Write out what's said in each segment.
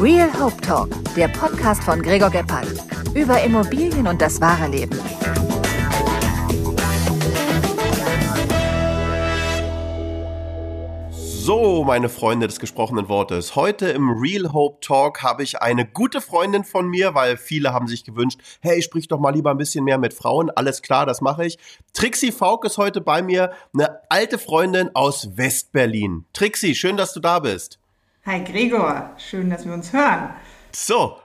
Real Hope Talk, der Podcast von Gregor Gebhardt. Über Immobilien und das wahre Leben. So, meine Freunde des gesprochenen Wortes. Heute im Real Hope Talk habe ich eine gute Freundin von mir, weil viele haben sich gewünscht, hey, sprich doch mal lieber ein bisschen mehr mit Frauen. Alles klar, das mache ich. Trixie Faulk ist heute bei mir, eine alte Freundin aus Westberlin. Trixie, schön, dass du da bist. Hi Gregor, schön, dass wir uns hören. So,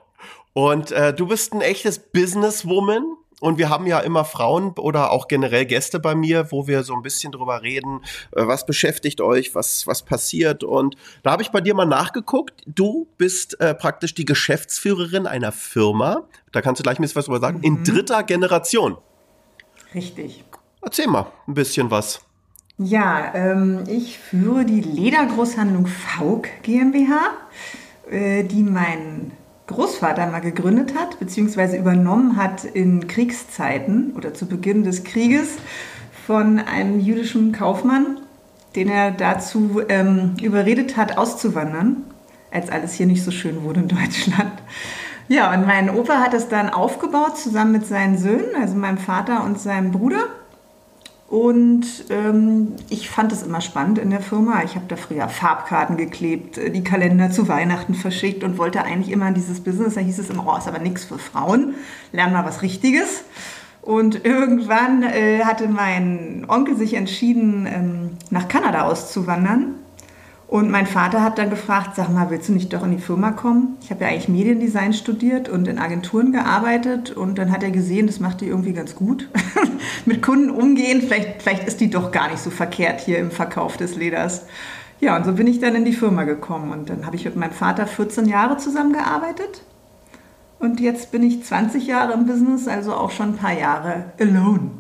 und äh, du bist ein echtes Businesswoman und wir haben ja immer Frauen oder auch generell Gäste bei mir, wo wir so ein bisschen drüber reden, äh, was beschäftigt euch, was, was passiert. Und da habe ich bei dir mal nachgeguckt. Du bist äh, praktisch die Geschäftsführerin einer Firma. Da kannst du gleich ein bisschen was drüber sagen. Mhm. In dritter Generation. Richtig. Erzähl mal ein bisschen was. Ja, ähm, ich führe die Ledergroßhandlung Fauk GmbH, äh, die mein Großvater mal gegründet hat, beziehungsweise übernommen hat in Kriegszeiten oder zu Beginn des Krieges von einem jüdischen Kaufmann, den er dazu ähm, überredet hat, auszuwandern, als alles hier nicht so schön wurde in Deutschland. Ja, und mein Opa hat es dann aufgebaut zusammen mit seinen Söhnen, also meinem Vater und seinem Bruder. Und ähm, ich fand es immer spannend in der Firma. Ich habe da früher Farbkarten geklebt, äh, die Kalender zu Weihnachten verschickt und wollte eigentlich immer in dieses Business. Da hieß es immer, oh, ist aber nichts für Frauen. Lern mal was Richtiges. Und irgendwann äh, hatte mein Onkel sich entschieden, ähm, nach Kanada auszuwandern. Und mein Vater hat dann gefragt, sag mal, willst du nicht doch in die Firma kommen? Ich habe ja eigentlich Mediendesign studiert und in Agenturen gearbeitet und dann hat er gesehen, das macht die irgendwie ganz gut. Mit Kunden umgehen, vielleicht, vielleicht ist die doch gar nicht so verkehrt hier im Verkauf des Leders. Ja, und so bin ich dann in die Firma gekommen und dann habe ich mit meinem Vater 14 Jahre zusammengearbeitet. Und jetzt bin ich 20 Jahre im Business, also auch schon ein paar Jahre alone.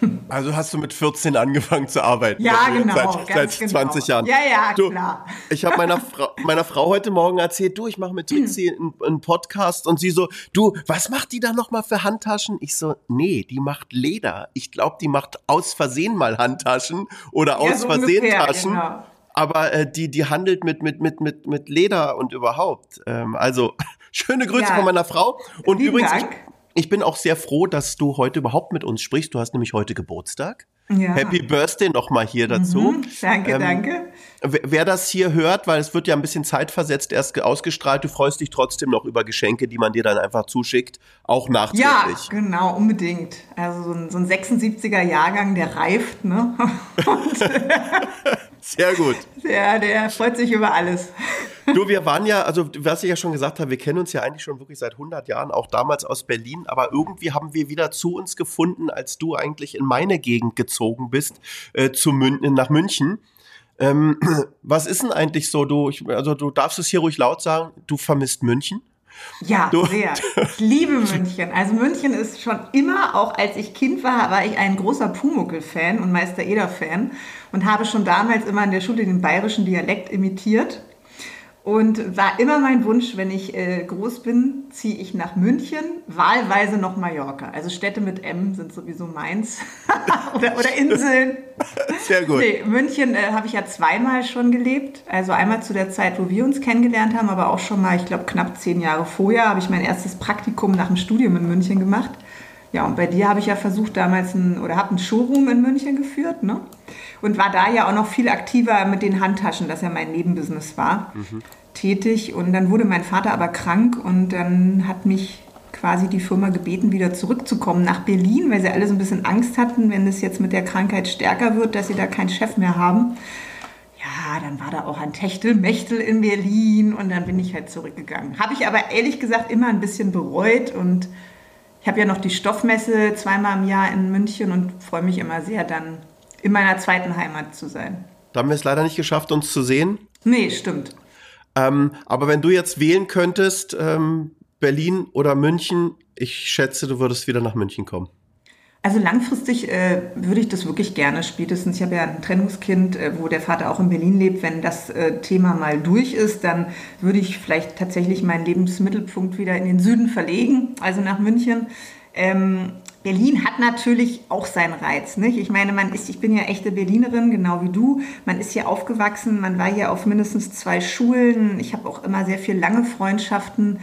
Also hast du mit 14 angefangen zu arbeiten? Ja, genau. Seit, seit 20 genau. Jahren. Ja, ja, du, klar. Ich habe meiner, Fra meiner Frau heute Morgen erzählt, du, ich mache mit Trixie einen, einen, Podcast und sie so, du, was macht die da nochmal für Handtaschen? Ich so, nee, die macht Leder. Ich glaube, die macht aus Versehen mal Handtaschen oder ja, aus so Versehen ungefähr, Taschen. Genau. Aber äh, die, die handelt mit, mit, mit, mit, mit Leder und überhaupt. Ähm, also, schöne Grüße ja. von meiner Frau. Und Lieben übrigens, Dank. Ich bin auch sehr froh, dass du heute überhaupt mit uns sprichst. Du hast nämlich heute Geburtstag. Ja. Happy Birthday nochmal hier dazu. Mhm, danke, ähm, danke. Wer das hier hört, weil es wird ja ein bisschen zeitversetzt erst ausgestrahlt, du freust dich trotzdem noch über Geschenke, die man dir dann einfach zuschickt, auch nachträglich. Ja, genau, unbedingt. Also so ein, so ein 76er Jahrgang, der reift, ne? Sehr gut. Der, der freut sich über alles. Du, wir waren ja, also was ich ja schon gesagt habe, wir kennen uns ja eigentlich schon wirklich seit 100 Jahren, auch damals aus Berlin, aber irgendwie haben wir wieder zu uns gefunden, als du eigentlich in meine Gegend gezogen bist, äh, zu Mün nach München. Ähm, was ist denn eigentlich so, du, ich, also du darfst es hier ruhig laut sagen, du vermisst München? Ja, du, sehr. Ich liebe München. Also München ist schon immer, auch als ich Kind war, war ich ein großer Pumuckel-Fan und Meister Eder-Fan und habe schon damals immer in der Schule den bayerischen Dialekt imitiert. Und war immer mein Wunsch, wenn ich äh, groß bin, ziehe ich nach München, wahlweise noch Mallorca. Also Städte mit M sind sowieso meins. oder, oder, Inseln. Sehr gut. Nee, München äh, habe ich ja zweimal schon gelebt. Also einmal zu der Zeit, wo wir uns kennengelernt haben, aber auch schon mal, ich glaube, knapp zehn Jahre vorher habe ich mein erstes Praktikum nach dem Studium in München gemacht. Ja, und bei dir habe ich ja versucht damals ein, oder habe ein Showroom in München geführt, ne? Und war da ja auch noch viel aktiver mit den Handtaschen, das ja mein Nebenbusiness war, mhm. tätig. Und dann wurde mein Vater aber krank und dann hat mich quasi die Firma gebeten, wieder zurückzukommen nach Berlin, weil sie alle so ein bisschen Angst hatten, wenn es jetzt mit der Krankheit stärker wird, dass sie da keinen Chef mehr haben. Ja, dann war da auch ein Techtelmechtel in Berlin und dann bin ich halt zurückgegangen. Habe ich aber ehrlich gesagt immer ein bisschen bereut und ich habe ja noch die Stoffmesse zweimal im Jahr in München und freue mich immer sehr, dann in meiner zweiten Heimat zu sein. Da haben wir es leider nicht geschafft, uns zu sehen. Nee, stimmt. Ähm, aber wenn du jetzt wählen könntest, ähm, Berlin oder München, ich schätze, du würdest wieder nach München kommen. Also langfristig äh, würde ich das wirklich gerne spätestens. Ich habe ja ein Trennungskind, äh, wo der Vater auch in Berlin lebt. Wenn das äh, Thema mal durch ist, dann würde ich vielleicht tatsächlich meinen Lebensmittelpunkt wieder in den Süden verlegen, also nach München. Ähm, Berlin hat natürlich auch seinen Reiz. Nicht? Ich meine, man ist, ich bin ja echte Berlinerin, genau wie du. Man ist hier aufgewachsen, man war hier auf mindestens zwei Schulen. Ich habe auch immer sehr viel lange Freundschaften.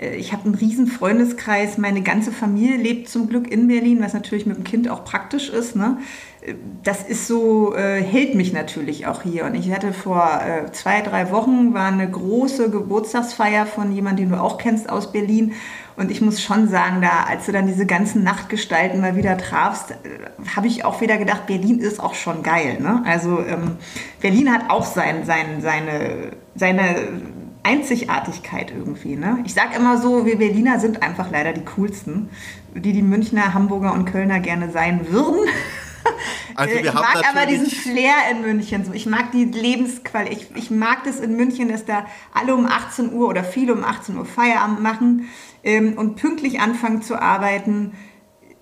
Äh, ich habe einen riesen Freundeskreis. Meine ganze Familie lebt zum Glück in Berlin, was natürlich mit dem Kind auch praktisch ist. Ne? Äh, das ist so, äh, hält mich natürlich auch hier. Und ich hatte vor äh, zwei, drei Wochen war eine große Geburtstagsfeier von jemandem, den du auch kennst aus Berlin. Und ich muss schon sagen, da, als du dann diese ganzen Nachtgestalten mal wieder trafst, äh, habe ich auch wieder gedacht, Berlin ist auch schon geil. Ne? Also ähm, Berlin hat auch sein, sein, seine, seine Einzigartigkeit irgendwie. Ne? Ich sage immer so, wir Berliner sind einfach leider die coolsten, die die Münchner, Hamburger und Kölner gerne sein würden. Also ich mag aber diesen Flair in München. Ich mag die Lebensqualität. Ich, ich, mag das in München, dass da alle um 18 Uhr oder viele um 18 Uhr Feierabend machen ähm, und pünktlich anfangen zu arbeiten.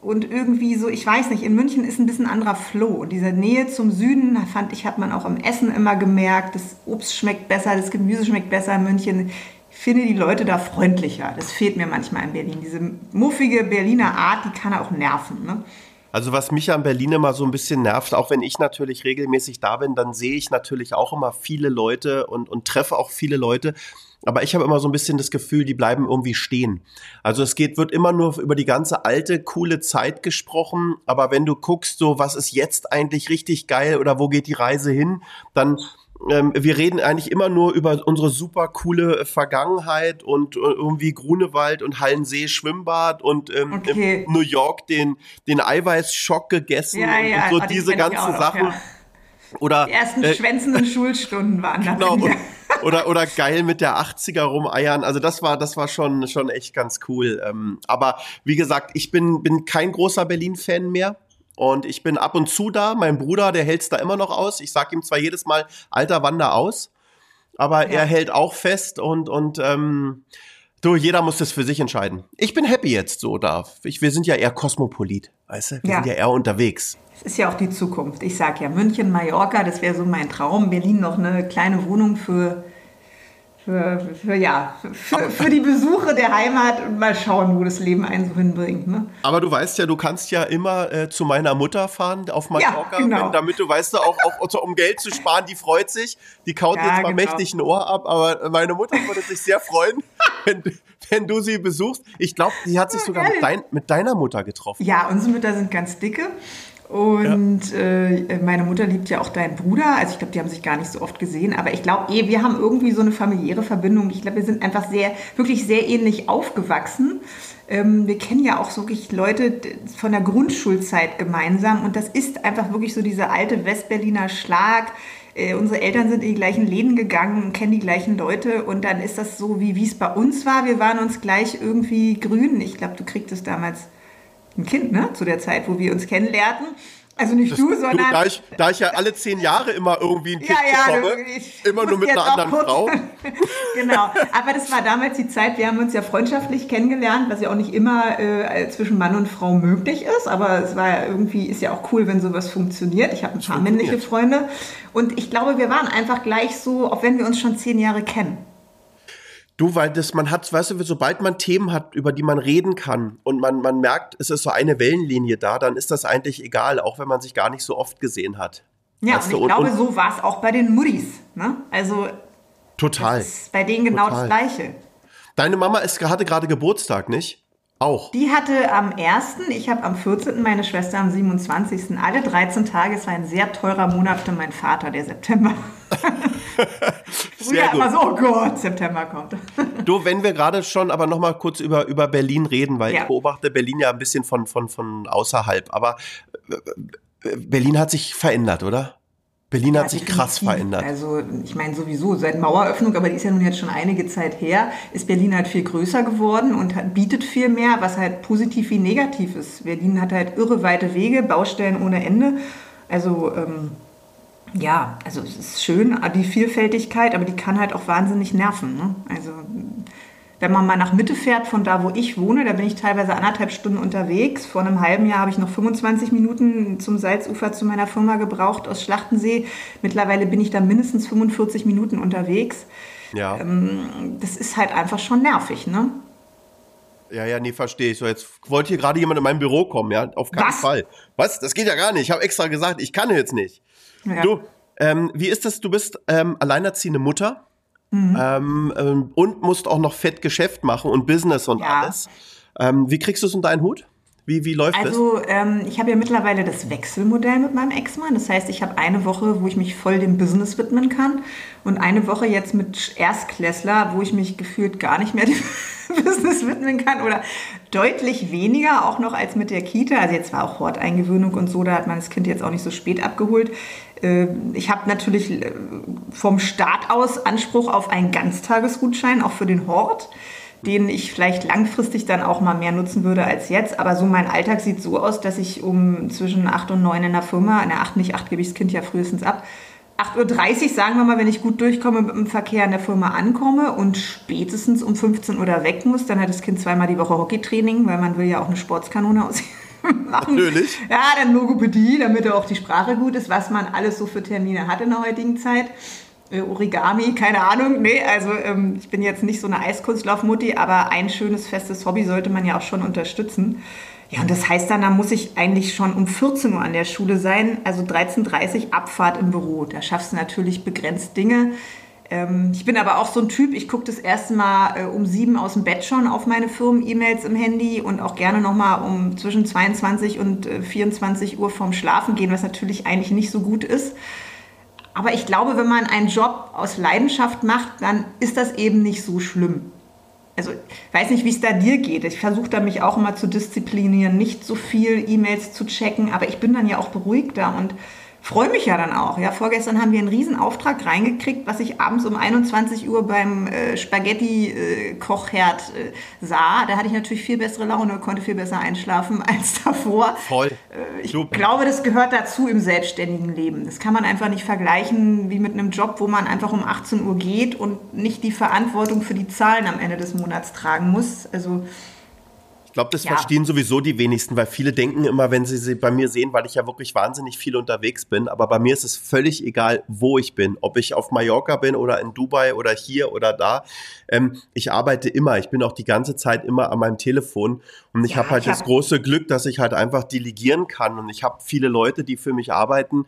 Und irgendwie so, ich weiß nicht, in München ist ein bisschen anderer Flow. Und diese Nähe zum Süden, fand ich, hat man auch im Essen immer gemerkt. Das Obst schmeckt besser, das Gemüse schmeckt besser in München. Ich finde die Leute da freundlicher. Das fehlt mir manchmal in Berlin. Diese muffige Berliner Art, die kann auch nerven. Ne? Also was mich an Berlin immer so ein bisschen nervt, auch wenn ich natürlich regelmäßig da bin, dann sehe ich natürlich auch immer viele Leute und, und treffe auch viele Leute. Aber ich habe immer so ein bisschen das Gefühl, die bleiben irgendwie stehen. Also es geht, wird immer nur über die ganze alte, coole Zeit gesprochen. Aber wenn du guckst, so was ist jetzt eigentlich richtig geil oder wo geht die Reise hin, dann ähm, wir reden eigentlich immer nur über unsere super coole Vergangenheit und äh, irgendwie Grunewald und Hallensee Schwimmbad und ähm, okay. New York den, den Eiweißschock gegessen ja, ja, und so diese ganzen Sachen. ja. Oder, die ersten äh, schwänzenden Schulstunden waren das. Genau, und, oder, oder geil mit der 80er rumeiern. Also das war, das war schon, schon echt ganz cool. Ähm, aber wie gesagt, ich bin, bin kein großer Berlin-Fan mehr. Und ich bin ab und zu da. Mein Bruder, der hält's da immer noch aus. Ich sag ihm zwar jedes Mal, alter Wander aus, aber ja. er hält auch fest und, und ähm, du, jeder muss das für sich entscheiden. Ich bin happy jetzt so da. Ich, wir sind ja eher kosmopolit, weißt du? Wir ja. sind ja eher unterwegs. Es ist ja auch die Zukunft. Ich sag ja, München, Mallorca, das wäre so mein Traum. Berlin noch eine kleine Wohnung für für, für, ja, für, für, die Besuche der Heimat und mal schauen, wo das Leben einen so hinbringt. Ne? Aber du weißt ja, du kannst ja immer äh, zu meiner Mutter fahren auf Mallorca, ja, genau. wenn, damit du weißt, auch, auch um Geld zu sparen, die freut sich. Die kaut ja, jetzt mal genau. mächtig ein Ohr ab, aber meine Mutter würde sich sehr freuen, wenn, wenn du sie besuchst. Ich glaube, die hat sich sogar mit, dein, mit deiner Mutter getroffen. Ja, unsere Mütter sind ganz dicke. Und ja. äh, meine Mutter liebt ja auch deinen Bruder. Also ich glaube, die haben sich gar nicht so oft gesehen. Aber ich glaube, eh, wir haben irgendwie so eine familiäre Verbindung. Ich glaube, wir sind einfach sehr, wirklich sehr ähnlich aufgewachsen. Ähm, wir kennen ja auch wirklich Leute von der Grundschulzeit gemeinsam. Und das ist einfach wirklich so dieser alte Westberliner Schlag. Äh, unsere Eltern sind in die gleichen Läden gegangen kennen die gleichen Leute. Und dann ist das so, wie es bei uns war. Wir waren uns gleich irgendwie grün. Ich glaube, du kriegst es damals ein Kind, ne? Zu der Zeit, wo wir uns kennenlernten. Also nicht das, du, sondern. Du, da, ich, da ich ja alle zehn Jahre immer irgendwie ein Kind ja, ja, bekomme, du, immer nur mit einer anderen Frau. genau. Aber das war damals die Zeit, wir haben uns ja freundschaftlich kennengelernt, was ja auch nicht immer äh, zwischen Mann und Frau möglich ist. Aber es war ja irgendwie, ist ja auch cool, wenn sowas funktioniert. Ich habe ein paar männliche Freunde. Und ich glaube, wir waren einfach gleich so, auch wenn wir uns schon zehn Jahre kennen. Du, weil das, man hat, weißt du, sobald man Themen hat, über die man reden kann und man, man merkt, es ist so eine Wellenlinie da, dann ist das eigentlich egal, auch wenn man sich gar nicht so oft gesehen hat. Ja, weißt und ich glaube, und, so war es auch bei den Muddis. Ne? Also total. ist bei denen genau total. das Gleiche. Deine Mama ist, hatte gerade Geburtstag, nicht? Auch. Die hatte am 1., ich habe am 14., meine Schwester am 27. Alle 13 Tage. Es war ein sehr teurer Monat für meinen Vater, der September. Früher immer so, oh Gott, September kommt. du, wenn wir gerade schon aber noch mal kurz über, über Berlin reden, weil ja. ich beobachte Berlin ja ein bisschen von, von, von außerhalb. Aber äh, Berlin hat sich verändert, oder? Berlin hat sich krass verändert. Also ich meine sowieso, seit Maueröffnung, aber die ist ja nun jetzt schon einige Zeit her, ist Berlin halt viel größer geworden und hat, bietet viel mehr, was halt positiv wie negativ ist. Berlin hat halt irre weite Wege, Baustellen ohne Ende. Also ähm, ja, also es ist schön, die Vielfältigkeit, aber die kann halt auch wahnsinnig nerven. Ne? Also wenn man mal nach Mitte fährt, von da, wo ich wohne, da bin ich teilweise anderthalb Stunden unterwegs. Vor einem halben Jahr habe ich noch 25 Minuten zum Salzufer zu meiner Firma gebraucht aus Schlachtensee. Mittlerweile bin ich da mindestens 45 Minuten unterwegs. Ja. Ähm, das ist halt einfach schon nervig, ne? Ja, ja, nee, verstehe ich. So, jetzt wollte hier gerade jemand in mein Büro kommen, ja? Auf keinen Was? Fall. Was? Das geht ja gar nicht. Ich habe extra gesagt, ich kann jetzt nicht. Ja. Du, ähm, wie ist das? Du bist ähm, alleinerziehende Mutter Mhm. ähm, ähm, und musst auch noch fett Geschäft machen und Business und Ja. alles. Ähm, wie kriegst du es unter einen Hut? Wie, wie läuft das? Also ich habe ja mittlerweile das Wechselmodell mit meinem Ex-Mann. Das heißt, ich habe eine Woche, wo ich mich voll dem Business widmen kann und eine Woche jetzt mit Erstklässler, wo ich mich gefühlt gar nicht mehr dem Business widmen kann oder deutlich weniger auch noch als mit der Kita. Also jetzt war auch Horteingewöhnung und so, da hat man das Kind jetzt auch nicht so spät abgeholt. Äh, Ich habe natürlich äh, vom Staat aus Anspruch auf einen Ganztagesgutschein, auch für den Hort den ich vielleicht langfristig dann auch mal mehr nutzen würde als jetzt. Aber so mein Alltag sieht so aus, dass ich um zwischen 8 und 9 in der Firma, in der 8 nicht, 8 gebe ich das Kind ja frühestens ab, 8.30 Uhr, sagen wir mal, wenn ich gut durchkomme mit dem Verkehr in der Firma ankomme und spätestens um 15 Uhr da weg muss, dann hat das Kind zweimal die Woche Hockeytraining, weil man will ja auch eine Sportskanone aus machen. Natürlich. Ja, dann Logopädie, damit auch die Sprache gut ist, was man alles so für Termine hat in der heutigen Zeit. Äh, Origami, keine Ahnung. Nee, also ähm, ich bin jetzt nicht so eine Eiskunstlaufmutti, aber ein schönes, festes Hobby sollte man ja auch schon unterstützen. Ja, und das heißt dann, da muss ich eigentlich schon um 14 Uhr an der Schule sein, also 13.30 Uhr Abfahrt im Büro. Da schaffst du natürlich begrenzt Dinge. Ähm, ich bin aber auch so ein Typ, ich gucke das erste Mal äh, um sieben aus dem Bett schon auf meine Firmen-E-Mails im Handy und auch gerne nochmal um zwischen 22 und äh, 24 Uhr vorm Schlafen gehen, was natürlich eigentlich nicht so gut ist. Aber ich glaube, wenn man einen Job aus Leidenschaft macht, dann ist das eben nicht so schlimm. Also ich weiß nicht, wie es da dir geht. Ich versuche da mich auch immer zu disziplinieren, nicht so viel E-Mails zu checken, aber ich bin dann ja auch beruhigter und freue mich ja dann auch. Ja, vorgestern haben wir einen riesen Auftrag reingekriegt, was ich abends um 21 Uhr beim äh, Spaghetti-Kochherd äh, sah. Da hatte ich natürlich viel bessere Laune, konnte viel besser einschlafen als davor. Voll. Äh, Ich Super. glaube, das gehört dazu im selbstständigen Leben. Das kann man einfach nicht vergleichen wie mit einem Job, wo man einfach um 18 Uhr geht und nicht die Verantwortung für die Zahlen am Ende des Monats tragen muss. Also glaube, das Ja. verstehen sowieso die wenigsten, weil viele denken immer, wenn sie sie bei mir sehen, weil ich ja wirklich wahnsinnig viel unterwegs bin, aber bei mir ist es völlig egal, wo ich bin, ob ich auf Mallorca bin oder in Dubai oder hier oder da. Ähm, ich arbeite immer, ich bin auch die ganze Zeit immer an meinem Telefon und ich Ja, habe halt ich das große Glück, dass ich halt einfach delegieren kann und ich habe viele Leute, die für mich arbeiten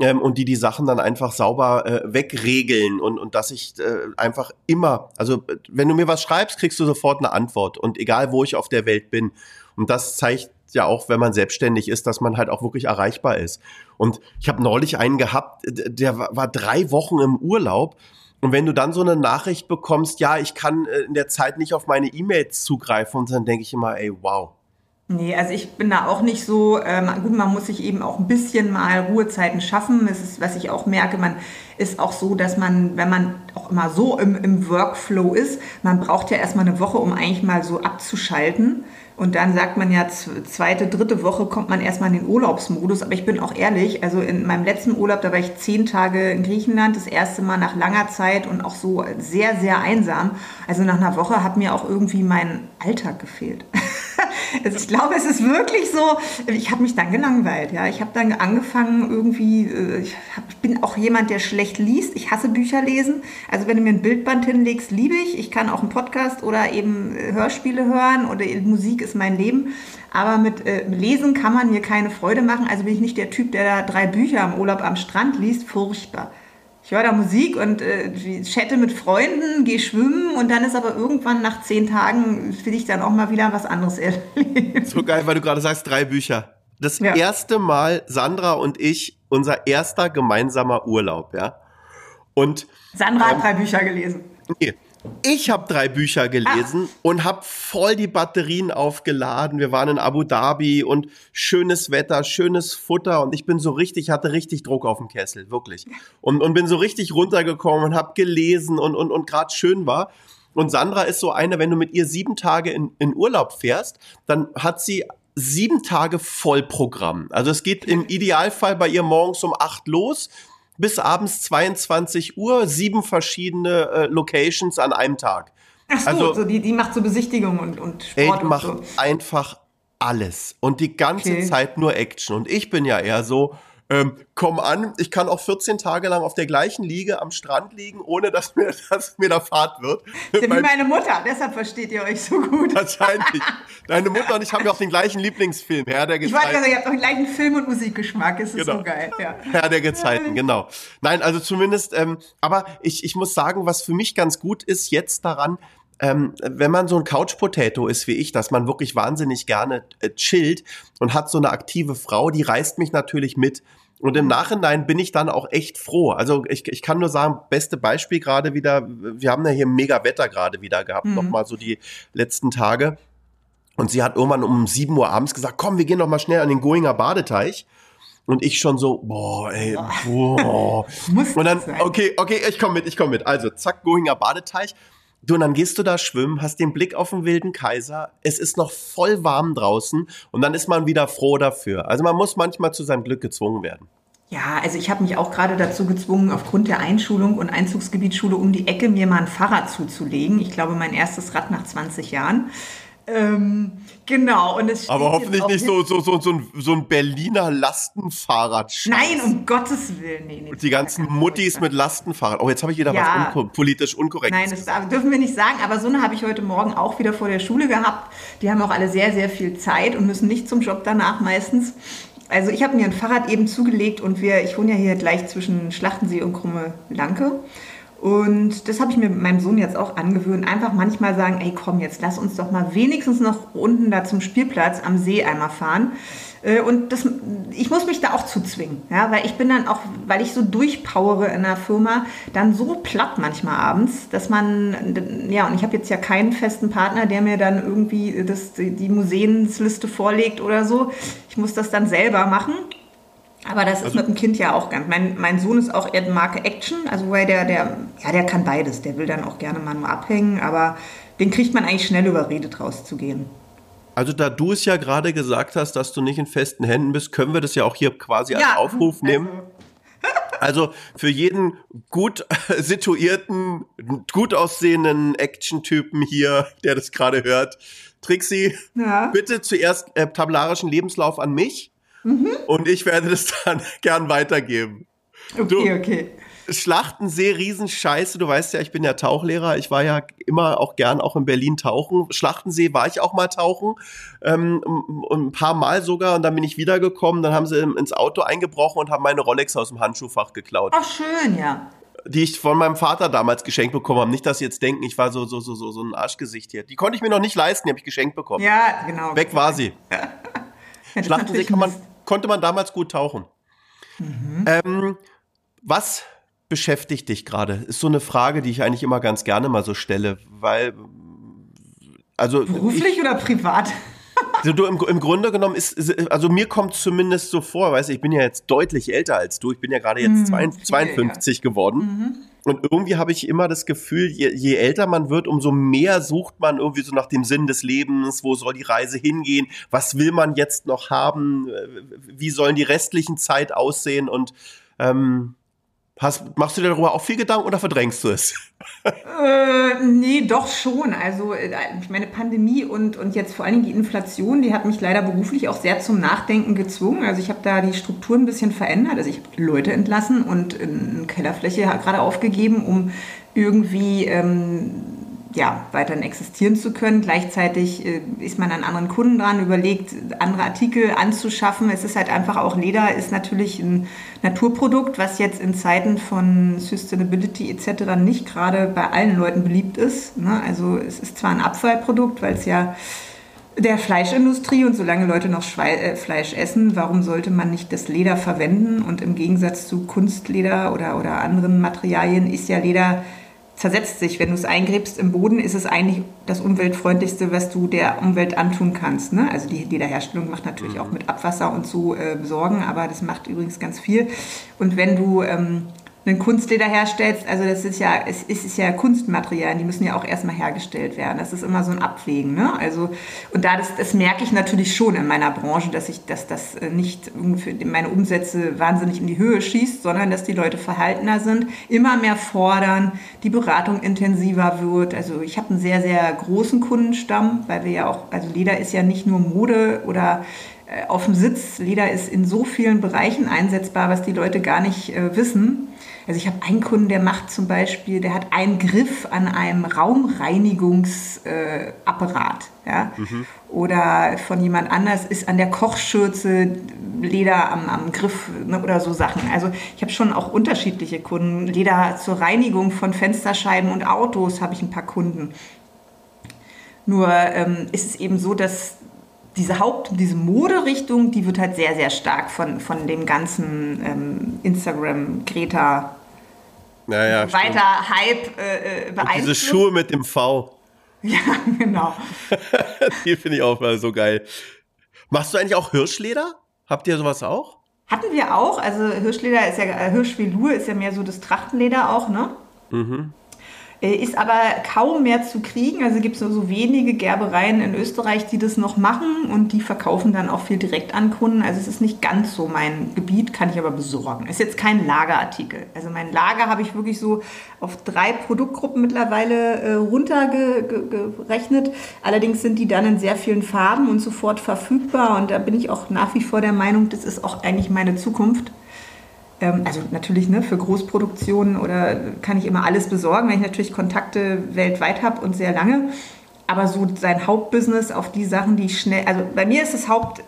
ähm, und die die Sachen dann einfach sauber äh, wegregeln und, und dass ich äh, einfach immer, also wenn du mir was schreibst, kriegst du sofort eine Antwort und egal wo ich auf der Welt bin. Und das zeigt ja auch, wenn man selbstständig ist, dass man halt auch wirklich erreichbar ist. Und ich habe neulich einen gehabt, der war, war drei Wochen im Urlaub. Und wenn du dann so eine Nachricht bekommst, ja, ich kann äh, in der Zeit nicht auf meine E-Mails zugreifen, und dann denke ich immer, ey, wow. Nee, also ich bin da auch nicht so, ähm, gut, man muss sich eben auch ein bisschen mal Ruhezeiten schaffen. Das ist, was ich auch merke, man ist auch so, dass man, wenn man auch immer so im, im Workflow ist, man braucht ja erstmal eine Woche, um eigentlich mal so abzuschalten. Und dann sagt man ja, zweite, dritte Woche kommt man erstmal in den Urlaubsmodus. Aber ich bin auch ehrlich, also in meinem letzten Urlaub, da war ich zehn Tage in Griechenland, das erste Mal nach langer Zeit und auch so sehr, sehr einsam. Also nach einer Woche hat mir auch irgendwie mein Alltag gefehlt. Also ich glaube, es ist wirklich so, ich habe mich dann gelangweilt. Ja. Ich habe dann angefangen irgendwie, äh, ich, hab, ich bin auch jemand, der schlecht liest. Ich hasse Bücher lesen. Also wenn du mir ein Bildband hinlegst, liebe ich. Ich kann auch einen Podcast oder eben äh, Hörspiele hören oder Musik ist mein Leben. Aber mit äh, Lesen kann man mir keine Freude machen. Also bin ich nicht der Typ, der da drei Bücher im Urlaub am Strand liest. Furchtbar. Ich höre da Musik und äh, chatte mit Freunden, gehe schwimmen und dann ist aber irgendwann nach zehn Tagen, will ich dann auch mal wieder was anderes erleben. So geil, weil du gerade sagst, drei Bücher. Das Ja. erste Mal, Sandra und ich, unser erster gemeinsamer Urlaub, ja. Und Sandra hat drei Bücher gelesen. nee, ich habe drei Bücher gelesen und habe voll die Batterien aufgeladen. Wir waren in Abu Dhabi und schönes Wetter, schönes Futter und ich bin so richtig, hatte richtig Druck auf dem Kessel, wirklich. Und, und bin so richtig runtergekommen und habe gelesen und, und, und gerade schön war. Und Sandra ist so eine, wenn du mit ihr sieben Tage in, in Urlaub fährst, dann hat sie sieben Tage Vollprogramm. Also es geht im Idealfall bei ihr morgens um acht los bis abends 22 Uhr, sieben verschiedene äh, Locations an einem Tag. Ach so, Also- so die, die macht so Besichtigung und, und Ey, Sport die und macht so. einfach alles und die ganze Okay. Zeit nur Action. Und ich bin ja eher so, ähm, komm an, ich kann auch 14 Tage lang auf der gleichen Liege am Strand liegen, ohne dass mir, dass mir da Fahrt wird. Wie meine Mutter, deshalb versteht ihr euch so gut. Wahrscheinlich. Deine Mutter und ich haben ja auch den gleichen Lieblingsfilm, Herr der Gezeiten. Ich wollte sagen, ihr habt auch den gleichen Film- und Musikgeschmack, es ist genau. so geil. Ja. Herr der Gezeiten, genau. Nein, also zumindest, ähm, aber ich, ich muss sagen, was für mich ganz gut ist jetzt daran, ähm, wenn man so ein Couch-Potato ist wie ich, dass man wirklich wahnsinnig gerne äh, chillt und hat so eine aktive Frau, die reißt mich natürlich mit. Und im Nachhinein bin ich dann auch echt froh. Also ich, ich kann nur sagen, beste Beispiel gerade wieder, wir haben ja hier mega Wetter gerade wieder gehabt, mhm. nochmal so die letzten Tage. Und sie hat irgendwann um 7 Uhr abends gesagt, komm, wir gehen noch mal schnell an den Goinger Badeteich. Und ich schon so, boah, ey, boah. und dann, okay, okay, ich komme mit, ich komme mit. Also, zack, Goinger Badeteich. Du, und dann gehst du da schwimmen, hast den Blick auf den wilden Kaiser, es ist noch voll warm draußen und dann ist man wieder froh dafür. Also man muss manchmal zu seinem Glück gezwungen werden. Ja, also ich habe mich auch gerade dazu gezwungen, aufgrund der Einschulung und Einzugsgebietsschule um die Ecke mir mal ein Fahrrad zuzulegen. Ich glaube, mein erstes Rad nach 20 Jahren. Ähm, genau. Und es Aber hoffentlich nicht so, so, so, so, ein, so ein Berliner Lastenfahrrad. Nein, um Gottes Willen. Nee, nee, die ganzen Muttis mit Lastenfahrrad. Oh, jetzt habe ich wieder ja. was unko politisch unkorrekt. Nein, das dürfen wir nicht sagen. Aber so eine habe ich heute Morgen auch wieder vor der Schule gehabt. Die haben auch alle sehr, sehr viel Zeit und müssen nicht zum Job danach meistens. Also ich habe mir ein Fahrrad eben zugelegt und wir, ich wohne ja hier gleich zwischen Schlachtensee und Krumme Lanke. Und das habe ich mir mit meinem Sohn jetzt auch angewöhnt. Einfach manchmal sagen, ey komm, jetzt lass uns doch mal wenigstens noch unten da zum Spielplatz am See einmal fahren. Äh, und das, ich muss mich da auch zuzwingen, ja, weil ich bin dann auch, weil ich so durchpowere in der Firma, dann so platt manchmal abends, dass man, ja, und ich habe jetzt ja keinen festen Partner, der mir dann irgendwie das, die Museensliste vorlegt oder so. Ich muss das dann selber machen aber das ist also, mit dem Kind ja auch ganz. Mein, mein Sohn ist auch eher Marke Action, also weil der, der, ja, der kann beides. Der will dann auch gerne mal nur abhängen, aber den kriegt man eigentlich schnell überredet, rauszugehen. Also da du es ja gerade gesagt hast, dass du nicht in festen Händen bist, können wir das ja auch hier quasi als ja, Aufruf nehmen. Also. also für jeden gut situierten, gut aussehenden Action-Typen hier, der das gerade hört, Trixie, ja. bitte zuerst äh, tabellarischen Lebenslauf an mich. Mhm. Und ich werde das dann gern weitergeben. Okay, du, okay. Schlachtensee, Riesenscheiße. Du weißt ja, ich bin ja Tauchlehrer. Ich war ja immer auch gern auch in Berlin tauchen. Schlachtensee war ich auch mal tauchen. Ähm, ein paar Mal sogar. Und dann bin ich wiedergekommen. Dann haben sie ins Auto eingebrochen und haben meine Rolex aus dem Handschuhfach geklaut. Ach, schön, ja die ich von meinem Vater damals geschenkt bekommen habe. Nicht, dass sie jetzt denken, ich war so, so, so, so, so ein Arschgesicht hier. Die konnte ich mir noch nicht leisten, die habe ich geschenkt bekommen. Ja, genau. Weg war sie. ja, Schlachtensee kann man, konnte man damals gut tauchen. Mhm. Ähm, was beschäftigt dich gerade? Ist so eine Frage, die ich eigentlich immer ganz gerne mal so stelle, weil also beruflich ich, oder privat? Also du, im, im Grunde genommen ist, also mir kommt zumindest so vor, weißt du, ich bin ja jetzt deutlich älter als du, ich bin ja gerade jetzt mhm, 52 ja. geworden. Mhm. Und irgendwie habe ich immer das Gefühl, je, je, älter man wird, umso mehr sucht man irgendwie so nach dem Sinn des Lebens, wo soll die Reise hingehen, was will man jetzt noch haben, wie sollen die restlichen Zeit aussehen? Und ähm, Hast, machst du dir darüber auch viel Gedanken oder verdrängst du es? Äh, nee, doch schon. Also äh, ich meine Pandemie und, und jetzt vor allen Dingen die Inflation, die hat mich leider beruflich auch sehr zum Nachdenken gezwungen. Also ich habe da die Strukturen ein bisschen verändert. Also ich habe Leute entlassen und eine Kellerfläche gerade aufgegeben, um irgendwie ähm, ja, weiterhin existieren zu können. Gleichzeitig äh, ist man an anderen Kunden dran, überlegt, andere Artikel anzuschaffen. Es ist halt einfach auch Leder ist natürlich ein Naturprodukt, was jetzt in Zeiten von Sustainability etc. nicht gerade bei allen Leuten beliebt ist. Ne? Also es ist zwar ein Abfallprodukt, weil es ja der Fleischindustrie und solange Leute noch Schwe äh, Fleisch essen, warum sollte man nicht das Leder verwenden? Und im Gegensatz zu Kunstleder oder, oder anderen Materialien ist ja Leder zersetzt sich. Wenn du es eingräbst im Boden, ist es eigentlich das umweltfreundlichste, was du der Umwelt antun kannst. Ne? Also die Lederherstellung macht natürlich mhm. auch mit Abwasser und so äh, Sorgen, aber das macht übrigens ganz viel. Und wenn du ähm, ein Kunstleder herstellst, also das ist ja, es ist ja Kunstmaterialien, die müssen ja auch erstmal hergestellt werden. Das ist immer so ein Abwägen. Ne? Also, und da das, das merke ich natürlich schon in meiner Branche, dass ich, dass das äh, nicht meine Umsätze wahnsinnig in die Höhe schießt, sondern dass die Leute verhaltener sind, immer mehr fordern, die Beratung intensiver wird. Also ich habe einen sehr, sehr großen Kundenstamm, weil wir ja auch, also Leder ist ja nicht nur Mode oder äh, auf dem Sitz. Leder ist in so vielen Bereichen einsetzbar, was die Leute gar nicht äh, wissen. Also ich habe einen Kunden, der macht zum Beispiel, der hat einen Griff an einem Raumreinigungsapparat. Äh, ja? Mhm. Oder von jemand anders ist an der Kochschürze Leder am, am Griff ne, oder so Sachen. Also ich habe schon auch unterschiedliche Kunden. Leder zur Reinigung von Fensterscheiben und Autos habe ich ein paar Kunden. Nur ähm, ist es eben so, dass diese Haupt-, diese Moderichtung, die wird halt sehr, sehr stark von, von dem ganzen ähm, Instagram, Greta, ja, ja, weiter Hype äh, beeinflusst. Äh, diese Schuhe mit dem V. Ja, genau. die finde ich auch mal so geil. Machst du eigentlich auch Hirschleder? Habt ihr sowas auch? Hatten wir auch. Also Hirschleder ist ja, äh, Hirschvelour ist ja mehr so das Trachtenleder auch, ne? Mhm. Äh, ist aber kaum mehr zu kriegen. Also gibt es nur so wenige Gerbereien in Österreich, die das noch machen und die verkaufen dann auch viel direkt an Kunden. Also es ist nicht ganz so mein Gebiet, kann ich aber besorgen. Ist jetzt kein Lagerartikel. Also mein Lager habe ich wirklich so auf drei Produktgruppen mittlerweile äh, runtergerechnet. Allerdings sind die dann in sehr vielen Farben und sofort verfügbar und da bin ich auch nach wie vor der Meinung, das ist auch eigentlich meine Zukunft also natürlich ne, für Großproduktionen oder kann ich immer alles besorgen, wenn ich natürlich Kontakte weltweit habe und sehr lange. Aber so sein Hauptbusiness auf die Sachen, die ich schnell, also bei mir ist das Haupt,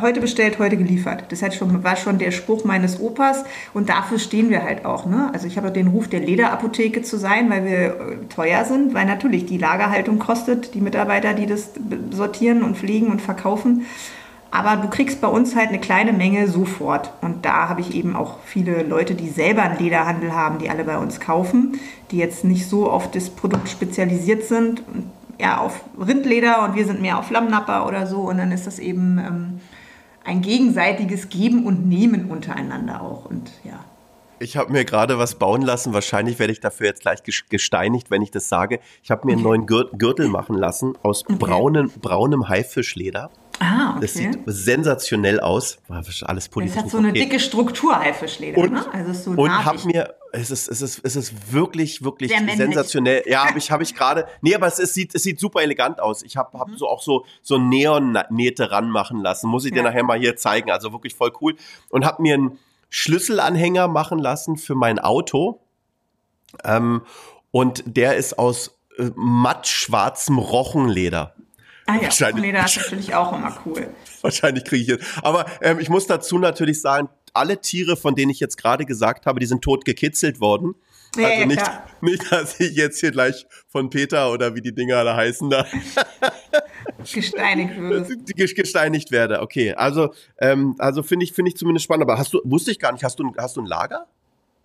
heute bestellt, heute geliefert. Das heißt schon, war schon der Spruch meines Opas und dafür stehen wir halt auch. Ne? Also ich habe den Ruf der Lederapotheke zu sein, weil wir äh, teuer sind, weil natürlich die Lagerhaltung kostet, die Mitarbeiter, die das sortieren und pflegen und verkaufen. Aber du kriegst bei uns halt eine kleine Menge sofort. Und da habe ich eben auch viele Leute, die selber einen Lederhandel haben, die alle bei uns kaufen, die jetzt nicht so auf das Produkt spezialisiert sind. Ja, auf Rindleder und wir sind mehr auf Lammnapper oder so. Und dann ist das eben ähm, ein gegenseitiges Geben und Nehmen untereinander auch. Und ja. Ich habe mir gerade was bauen lassen. Wahrscheinlich werde ich dafür jetzt gleich gesteinigt, wenn ich das sage. Ich habe mir einen neuen Gürtel machen lassen aus okay. braunem, braunem Haifischleder. Ah, okay. Das sieht sensationell aus. Alles politisch. Das hat so eine okay. dicke Struktur, Haifischleder. Und, ne? also so und hab mir, es ist, es ist, es ist wirklich, wirklich sensationell. Ja, habe ich, habe ich gerade. Nee, aber es, es, sieht, es sieht super elegant aus. Ich habe hab mhm. so auch so, so Neonnähte ranmachen lassen. Muss ich dir ja. nachher mal hier zeigen. Also wirklich voll cool. Und habe mir einen Schlüsselanhänger machen lassen für mein Auto. Ähm, und der ist aus äh, mattschwarzem Rochenleder. Ah ja, Rochenleder ist natürlich auch immer cool. Wahrscheinlich kriege ich jetzt. Aber ähm, ich muss dazu natürlich sagen, alle Tiere, von denen ich jetzt gerade gesagt habe, die sind tot gekitzelt worden. Ja, also nicht, nicht, dass ich jetzt hier gleich von Peter oder wie die Dinger da heißen da gesteinigt würde. Gesteinigt werde. Okay, also ähm, also finde ich finde ich zumindest spannend. Aber hast du wusste ich gar nicht. Hast du hast du ein Lager?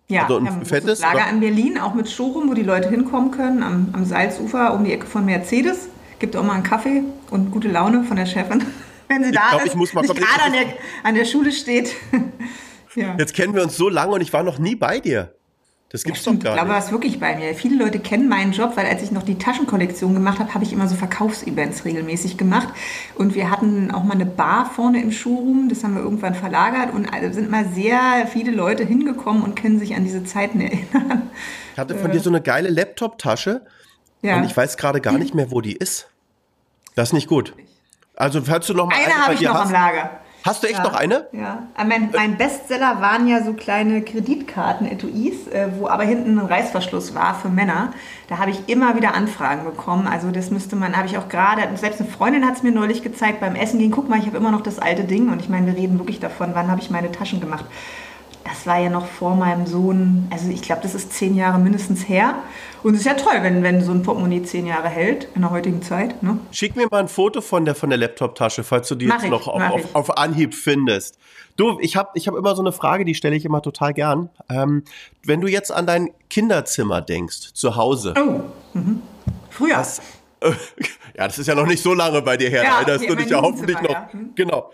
Ja, also ein wir haben fettes, ein Lager oder? in Berlin, auch mit Showroom, wo die Leute hinkommen können, am, am Salzufer um die Ecke von Mercedes. Gibt auch mal einen Kaffee und gute Laune von der Chefin, wenn sie ich da glaub, ist. Ich muss mal nicht gerade an der, an der Schule steht. ja. Jetzt kennen wir uns so lange und ich war noch nie bei dir. Das gibt's ja, doch gar nicht. Ich glaube, du warst wirklich bei mir. Viele Leute kennen meinen Job, weil als ich noch die Taschenkollektion gemacht habe, habe ich immer so Verkaufsevents regelmäßig gemacht. Und wir hatten auch mal eine Bar vorne im Showroom. Das haben wir irgendwann verlagert. Und da sind mal sehr viele Leute hingekommen und können sich an diese Zeiten erinnern. Ich hatte von äh, dir so eine geile Laptop-Tasche. Ja. Und ich weiß gerade gar nicht mehr, wo die ist. Das ist nicht gut. Also, falls du noch mal eine, eine habe ich noch hast, am Lager. Hast du echt ja, noch eine? Ja. Mein, mein, Bestseller waren ja so kleine Kreditkarten-Etuis, äh, wo aber hinten ein Reißverschluss war für Männer. Da habe ich immer wieder Anfragen bekommen. Also das müsste man, habe ich auch gerade, selbst eine Freundin hat es mir neulich gezeigt beim Essen gehen. Guck mal, ich habe immer noch das alte Ding. Und ich meine, wir reden wirklich davon, wann habe ich meine Taschen gemacht das war ja noch vor meinem Sohn, also ich glaube, das ist zehn Jahre mindestens her. Und es ist ja toll, wenn, wenn so ein Portemonnaie zehn Jahre hält in der heutigen Zeit. Ne? Schick mir mal ein Foto von der, von der Laptop-Tasche, falls du die mach jetzt ich, noch auf, auf, auf, Anhieb findest. Du, ich habe ich hab immer so eine Frage, die stelle ich immer total gern. Ähm, wenn du jetzt an dein Kinderzimmer denkst, zu Hause. Oh, mhm. früher. Was, äh, ja, das ist ja noch nicht so lange bei dir her. Ja, da du dich ja hoffentlich noch. Ja. Hm. Genau.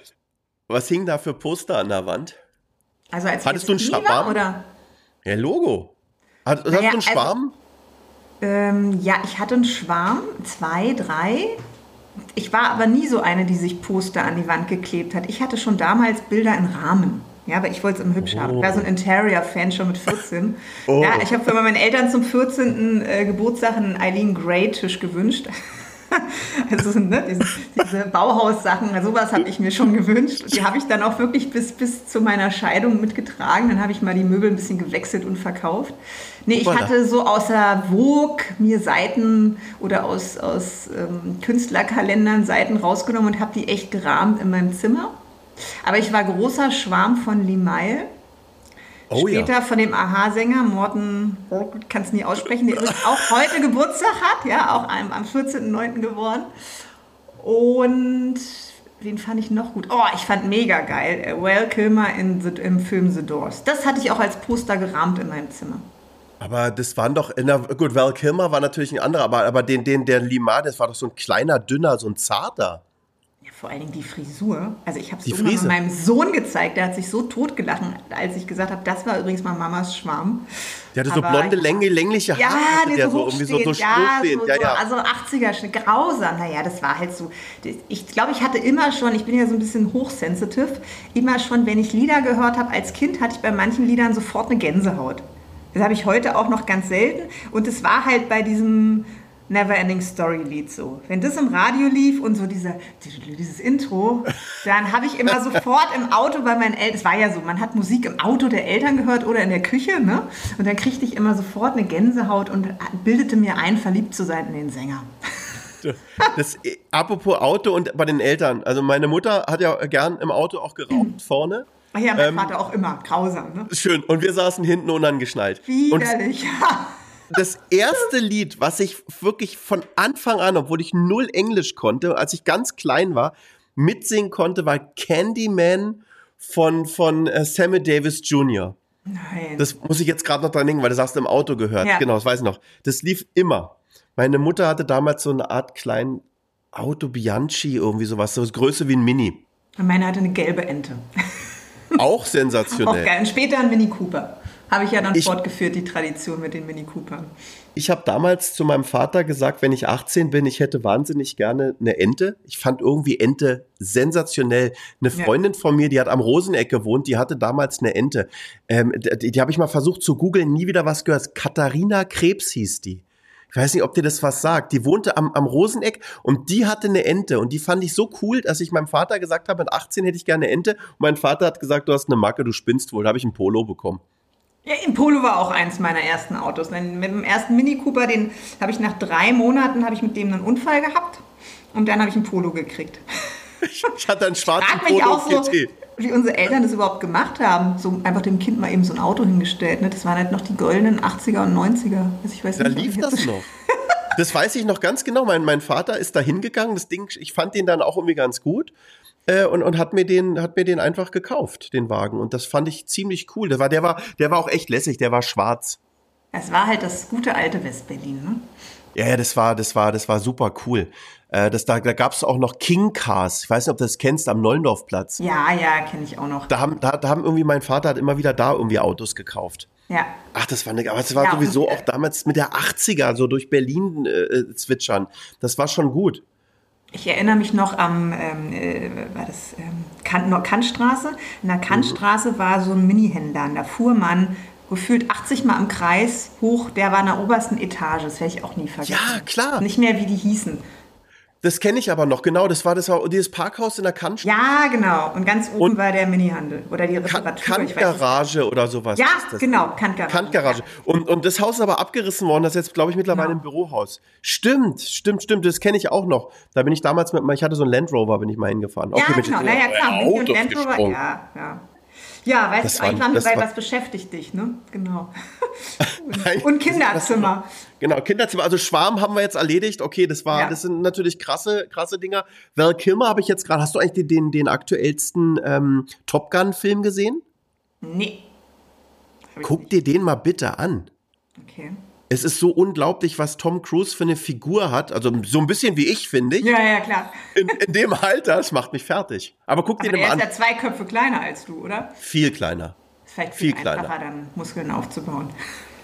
Was hing da für Poster an der Wand? Also als Hattest du einen Schwarm? Oder? Ja, Logo. Hat, naja, hast du einen also, Schwarm? Also, ähm, ja, ich hatte einen Schwarm, zwei, drei. Ich war aber nie so eine, die sich Poster an die Wand geklebt hat. Ich hatte schon damals Bilder in Rahmen. Ja, aber ich wollte es immer hübsch oh. haben. Ich war so ein Interior-Fan schon mit 14. Oh. Ja, ich habe für meinen Eltern zum 14. Äh, Geburtstag einen Eileen Gray-Tisch gewünscht. also ne, diese, diese Bauhaussachen, sowas habe ich mir schon gewünscht. Die habe ich dann auch wirklich bis, bis zu meiner Scheidung mitgetragen. Dann habe ich mal die Möbel ein bisschen gewechselt und verkauft. Nee, ich hatte so außer Vogue mir Seiten oder aus, aus ähm, Künstlerkalendern Seiten rausgenommen und habe die echt gerahmt in meinem Zimmer. Aber ich war großer Schwarm von Limail. Oh, Später ja. von dem Aha-Sänger Morten, kann es nie aussprechen, der auch heute Geburtstag hat, ja, auch am, am 14.09. geworden. Und wen fand ich noch gut? Oh, ich fand mega geil. Well Kilmer in the, im Film The Doors. Das hatte ich auch als Poster gerahmt in meinem Zimmer. Aber das waren doch, der, gut, Val Kilmer war natürlich ein anderer, aber, aber den, den, der Lima, das war doch so ein kleiner, dünner, so ein zarter. Ja, vor allen Dingen die Frisur. Also ich habe es irgendwann meinem Sohn gezeigt, der hat sich so totgelachen, als ich gesagt habe, das war übrigens mal Mamas Schwarm. Der hatte aber, so blonde, länglich, längliche Haare. Ja, der so, so irgendwie so, so ja, so, ja, ja. Also 80er, grausam. Naja, das war halt so. Ich glaube, ich hatte immer schon, ich bin ja so ein bisschen hochsensitiv, immer schon, wenn ich Lieder gehört habe als Kind, hatte ich bei manchen Liedern sofort eine Gänsehaut. Das habe ich heute auch noch ganz selten. Und es war halt bei diesem Neverending Story Lied so. Wenn das im Radio lief und so dieser, dieses Intro, dann habe ich immer sofort im Auto bei meinen Eltern, es war ja so, man hat Musik im Auto der Eltern gehört oder in der Küche, ne? Und dann kriegte ich immer sofort eine Gänsehaut und bildete mir ein, verliebt zu sein in den Sänger. Das, apropos Auto und bei den Eltern. Also meine Mutter hat ja gern im Auto auch geraucht mhm. vorne. Ach ja, mein ähm, Vater auch immer. Grausam, ne? Schön. Und wir saßen hinten unangeschnallt. Widerlich, ja. Das erste Lied, was ich wirklich von Anfang an, obwohl ich null Englisch konnte, als ich ganz klein war, mitsingen konnte, war Candyman von, von äh, Sammy Davis Jr. Nein. Das muss ich jetzt gerade noch dran denken, weil du sagst, im Auto gehört. Ja. Genau, das weiß ich noch. Das lief immer. Meine Mutter hatte damals so eine Art kleinen Auto Bianchi, irgendwie sowas, so Größe wie ein Mini. Meine hatte eine gelbe Ente. Auch sensationell. Auch geil. Und später ein Mini Cooper. Habe ich ja dann ich, fortgeführt, die Tradition mit den Mini Coopern. Ich habe damals zu meinem Vater gesagt, wenn ich 18 bin, ich hätte wahnsinnig gerne eine Ente. Ich fand irgendwie Ente sensationell. Eine Freundin ja. von mir, die hat am Roseneck gewohnt, die hatte damals eine Ente. Ähm, die, die habe ich mal versucht zu googeln, nie wieder was gehört. Katharina Krebs hieß die. Ich weiß nicht, ob dir das was sagt. Die wohnte am, am Roseneck und die hatte eine Ente und die fand ich so cool, dass ich meinem Vater gesagt habe, mit 18 hätte ich gerne eine Ente. Und mein Vater hat gesagt, du hast eine Macke, du spinnst wohl. Da habe ich ein Polo bekommen. Ja, im Polo war auch eins meiner ersten Autos. Mit dem ersten Mini Cooper, den habe ich nach drei Monaten habe ich mit dem einen Unfall gehabt und dann habe ich ein Polo gekriegt. Ich hatte einen schwarzen Polo mich auch so, wie unsere Eltern das überhaupt gemacht haben. So einfach dem Kind mal eben so ein Auto hingestellt. Ne? Das waren halt noch die goldenen 80er und 90er. Also ich weiß da nicht, lief das noch. Das weiß ich noch ganz genau. Mein, mein Vater ist da hingegangen. Das Ding, ich fand den dann auch irgendwie ganz gut. Äh, und, und hat mir den, hat mir den einfach gekauft, den Wagen. Und das fand ich ziemlich cool. Der war, der war, der war auch echt lässig, der war schwarz. Es war halt das gute alte Westberlin, ne? Ja, ja, das war, das war, das war super cool. Äh, das, da da gab es auch noch King Cars. Ich weiß nicht, ob du das kennst, am Neulendorfplatz. Ja, ja, kenne ich auch noch. Da haben, da, da haben irgendwie, mein Vater hat immer wieder da irgendwie Autos gekauft. Ja. Ach, das war eine, aber das war ja, sowieso auch damals mit der 80er so durch Berlin äh, zwitschern. Das war schon gut. Ich erinnere mich noch am, ähm, äh, war das ähm, Kant, Kantstraße? In der Kantstraße war so ein Mini-Händler. Da fuhr man gefühlt 80 Mal im Kreis hoch. Der war in der obersten Etage. Das werde ich auch nie vergessen. Ja, klar. Nicht mehr, wie die hießen. Das kenne ich aber noch, genau. Das war das war dieses Parkhaus in der Kant. Ja, genau. Und ganz oben und war der Minihandel oder die Reparatur. Kantgarage oder sowas. Ja, genau, Kantgarage. Kantgarage. Ja. Und, und das Haus ist aber abgerissen worden. Das ist jetzt, glaube ich, mittlerweile genau. ein Bürohaus. Stimmt, stimmt, stimmt. Das kenne ich auch noch. Da bin ich damals mit, ich hatte so ein Land Rover, bin ich mal hingefahren. Okay, ja, genau. Naja, klar. Autos Land Rover, ja, ja. Ja, weißt das du, einfach, weil was beschäftigt dich, ne? Genau. und, und Kinderzimmer. Genau, Kinderzimmer. Also Schwarm haben wir jetzt erledigt. Okay, das war, ja. das sind natürlich krasse, krasse Dinger. Val Kilmer habe ich jetzt gerade. Hast du eigentlich den, den, den aktuellsten ähm, Top Gun-Film gesehen? Nee. Guck dir den mal bitte an. Okay es ist so unglaublich, was Tom Cruise für eine Figur hat. Also so ein bisschen wie ich, finde ich. Ja, ja, klar. In, in dem Alter, das macht mich fertig. Aber guck dir den mal an. Er ist ja zwei Köpfe kleiner als du, oder? Viel kleiner. Ist vielleicht viel, viel einfacher, kleiner. dann Muskeln aufzubauen.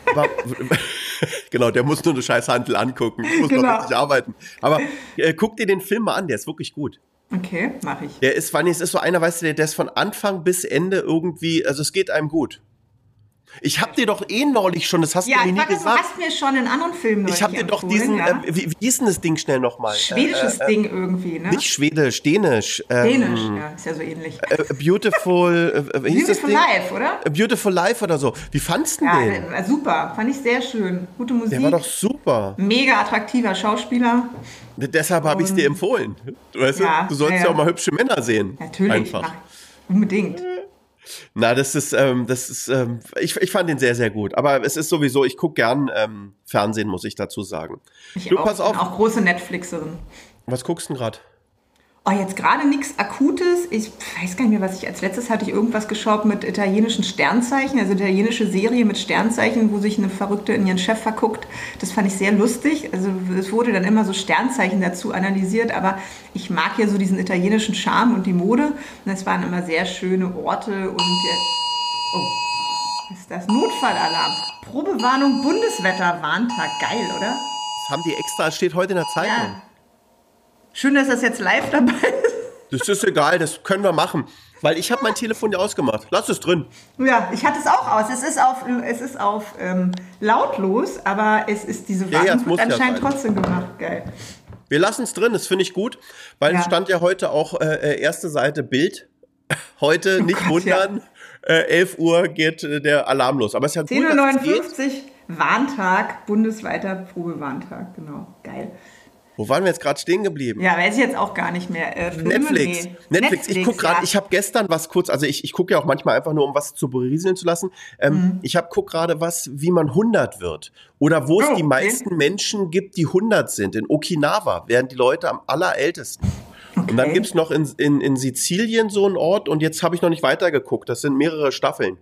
Aber, genau, der muss nur eine scheiß Handel angucken. Muss genau. noch richtig arbeiten. Aber äh, guck dir den Film mal an, der ist wirklich gut. Okay, mache ich. Der ist, Fanny, es ist so einer, weißt du, der, der ist von Anfang bis Ende irgendwie, also es geht einem gut. Ich hab dir doch eh neulich schon, das hast Ja, du mir nie weiß, du gesagt. hast mir schon in anderen Filmen Ich habe dir doch diesen, ja? äh, wie, wie hieß denn das Ding schnell nochmal? schwedisches äh, äh, Ding irgendwie, ne? Nicht Schwedisch, Dänisch. Ähm, Dänisch, ja, ist ja so ähnlich. äh, Beautiful, äh, wie hieß das Beautiful Ding? Life, oder? A Beautiful Life oder so. Wie fandst du Ja, den? äh, super, fand ich sehr schön. Gute Musik. Der war doch super. Mega attraktiver Schauspieler. Deshalb habe ich es dir empfohlen. Weißt Ja, du? Du sollst ja, ja, ja. auch mal hübsche Männer sehen. Natürlich. Einfach. Ach, unbedingt. Na, das ist, ähm, das ist, ähm, ich, ich fand den sehr, sehr gut. Aber es ist sowieso, ich gucke gern ähm, Fernsehen, muss ich dazu sagen. Ich du, auch, pass auf. bin auch große Netflixerin. Was guckst du denn gerade? Oh, jetzt gerade nichts Akutes. Ich weiß gar nicht mehr, was ich als letztes hatte ich irgendwas geschaut mit italienischen Sternzeichen, also italienische Serie mit Sternzeichen, wo sich eine Verrückte in ihren Chef verguckt. Das fand ich sehr lustig. Also es wurde dann immer so Sternzeichen dazu analysiert, aber ich mag ja so diesen italienischen Charme und die Mode. Und es waren immer sehr schöne Orte und der, oh, was ist das Notfallalarm. Probewarnung Bundeswetterwarntag. Geil, oder? Das haben die extra, es steht heute in der Zeitung. Ja. Schön, dass das jetzt live dabei ist. Das ist egal, das können wir machen. Weil ich habe mein Telefon ja ausgemacht. Lass es drin. Ja, ich hatte es auch aus. Es ist auf, es ist auf ähm, lautlos, aber es ist diese Ja, ja, Warnung es muss ja anscheinend sein. trotzdem gemacht. Geil. Wir lassen es drin, das finde ich gut. Weil Ja. es stand ja heute auch äh, äh, erste Seite Bild. Heute, nicht Oh Gott, ja. wundern, äh, 11 Uhr geht äh, der Alarm los. Aber es ist ja gut, dass es geht. 10.59 Uhr, Warntag, bundesweiter Probewarntag. Genau, geil. Wo waren wir jetzt gerade stehen geblieben? Ja, weiß ich jetzt auch gar nicht mehr. Äh, Filme? Netflix. Nee. Netflix. Ich guck gerade, ja. ich habe gestern was kurz, also ich, ich gucke ja auch manchmal einfach nur, um was zu berieseln zu lassen. Ähm, Mhm. Ich habe guck gerade was, wie man 100 wird. Oder wo es Oh, die okay. meisten Menschen gibt, die 100 sind. In Okinawa werden die Leute am allerältesten. Und dann Okay. gibt's noch in, in, in Sizilien so einen Ort und jetzt habe ich noch nicht weitergeguckt. Das sind mehrere Staffeln.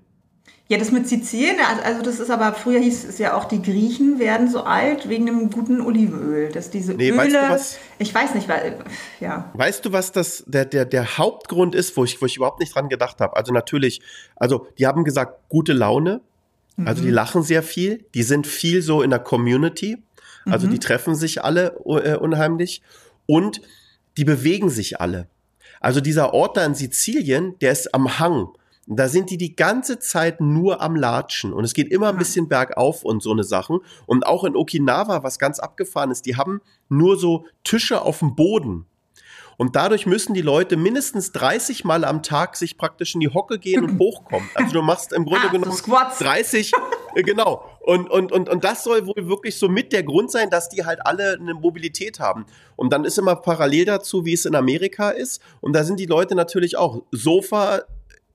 Ja, das mit Sizilien, also, das ist aber, früher hieß es ja auch, die Griechen werden so alt wegen dem guten Olivenöl. Dass diese Nee, Öle, weißt du was? ich weiß nicht, weil, ja. Weißt du, was das der, der, der Hauptgrund ist, wo ich, wo ich überhaupt nicht dran gedacht habe? Also natürlich, also die haben gesagt, gute Laune. Also die lachen sehr viel. Die sind viel so in der Community. Also die treffen sich alle äh, unheimlich. Und die bewegen sich alle. Also dieser Ort da in Sizilien, der ist am Hang. Da sind die die ganze Zeit nur am Latschen und es geht immer ein bisschen bergauf und so eine Sachen. Und auch in Okinawa, was ganz abgefahren ist, die haben nur so Tische auf dem Boden. Und dadurch müssen die Leute mindestens 30 Mal am Tag sich praktisch in die Hocke gehen und hochkommen. Also du machst im Grunde Ah, so genommen Squats. 30, äh, genau. Und, und, und, und das soll wohl wirklich so mit der Grund sein, dass die halt alle eine Mobilität haben. Und dann ist immer parallel dazu, wie es in Amerika ist. Und da sind die Leute natürlich auch Sofa,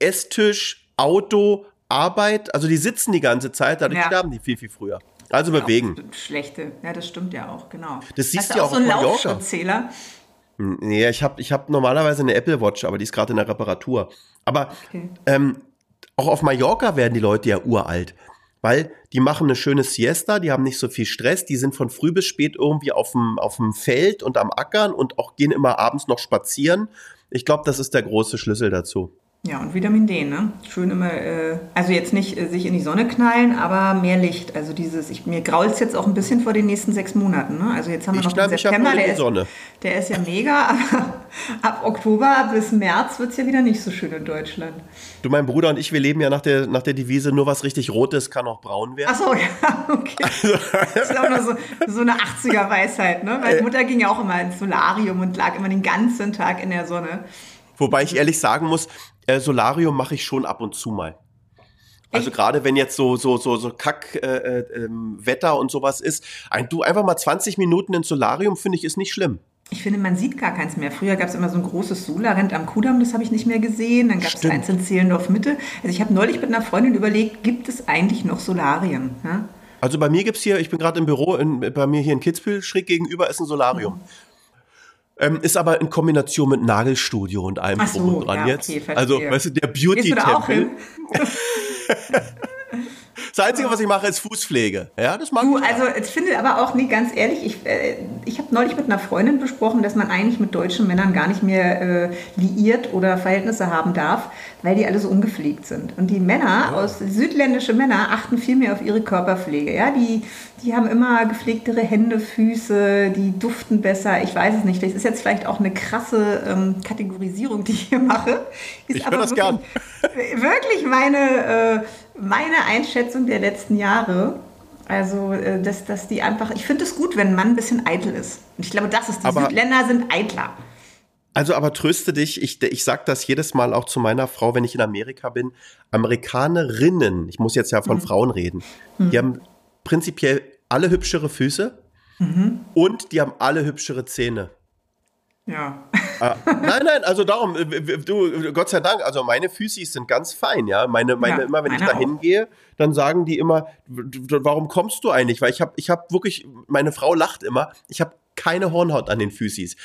Esstisch, Auto, Arbeit. Also die sitzen die ganze Zeit, dadurch Ja. sterben die viel, viel früher. Also bewegen. Auch Schlechte. Ja, das stimmt ja auch, genau. Das siehst du ja auch auch so einen. Laufschrittzähler. Nee, ich habe ich hab normalerweise eine Apple Watch, aber die ist gerade in der Reparatur. Aber Okay. ähm, auch auf Mallorca werden die Leute ja uralt. Weil die machen eine schöne Siesta, die haben nicht so viel Stress, die sind von früh bis spät irgendwie auf dem, auf dem Feld und am Ackern und auch gehen immer abends noch spazieren. Ich glaube, das ist der große Schlüssel dazu. Ja, und Vitamin D, ne? Schön immer, äh, also jetzt nicht äh, sich in die Sonne knallen, aber mehr Licht. Also dieses, ich, mir grault's jetzt auch ein bisschen vor den nächsten sechs Monaten, ne? Also jetzt haben wir Ich noch knall den September, der ist, Sonne. der ist ja mega, aber ab Oktober bis März wird's ja wieder nicht so schön in Deutschland. Du, mein Bruder und ich, wir leben ja nach der, nach der Devise, nur was richtig rot ist, kann auch braun werden. Ach so, ja, okay. Das ist auch nur so, so eine 80er-Weisheit, ne? Meine Mutter ging ja auch immer ins Solarium und lag immer den ganzen Tag in der Sonne. Wobei ich ehrlich sagen muss, äh, Solarium mache ich schon ab und zu mal. Also gerade wenn jetzt so so so so Kack äh, äh, ähm, Wetter und sowas ist, ein, du einfach mal 20 Minuten ins Solarium finde ich ist nicht schlimm. Ich finde, man sieht gar keins mehr. Früher gab es immer so ein großes Solarent am Kudamm, das habe ich nicht mehr gesehen. Dann gab es eins in Zehlendorf Mitte. Also ich habe neulich mit einer Freundin überlegt, gibt es eigentlich noch Solarien? Ja? Also bei mir gibt's hier, ich bin gerade im Büro, in, bei mir hier in Kitzbühel schräg gegenüber ist ein Solarium. Ähm, ist aber in Kombination mit Nagelstudio und allem so, drum und dran ja, jetzt. okay, verstehe. also, weißt du, der Beauty-Tempel. Das Einzige, was ich mache, ist Fußpflege. Ja, das mag Du, ich. also ich finde aber auch, nee, ganz ehrlich, ich, äh, ich habe neulich mit einer Freundin besprochen, dass man eigentlich mit deutschen Männern gar nicht mehr äh, liiert oder Verhältnisse haben darf, weil die alle so ungepflegt sind. Und die Männer, aus südländische Männer, achten viel mehr auf ihre Körperpflege. Ja? Die, die haben immer gepflegtere Hände, Füße, die duften besser. Ich weiß es nicht. Das ist jetzt vielleicht auch eine krasse ähm, Kategorisierung, die ich hier mache. Ist Ich hör das wirklich, wirklich meine, äh, meine Einschätzung der letzten Jahre. Also, äh, dass, dass die einfach, ich finde es gut, wenn ein Mann ein bisschen eitel ist. Und ich glaube, das ist, die Aber- Südländer sind eitler. Also aber tröste dich, ich, ich sag das jedes Mal auch zu meiner Frau, wenn ich in Amerika bin. Amerikanerinnen, ich muss jetzt ja von Frauen reden, die haben prinzipiell alle hübschere Füße und die haben alle hübschere Zähne. Ja. Ah, nein, nein, also darum, äh, du, Gott sei Dank, also meine Füßis sind ganz fein, ja. Meine, meine, Ja, immer wenn ich da hingehe, dann sagen die immer, warum kommst du eigentlich? Weil ich habe ich hab wirklich, meine Frau lacht immer, ich habe keine Hornhaut an den Füßis.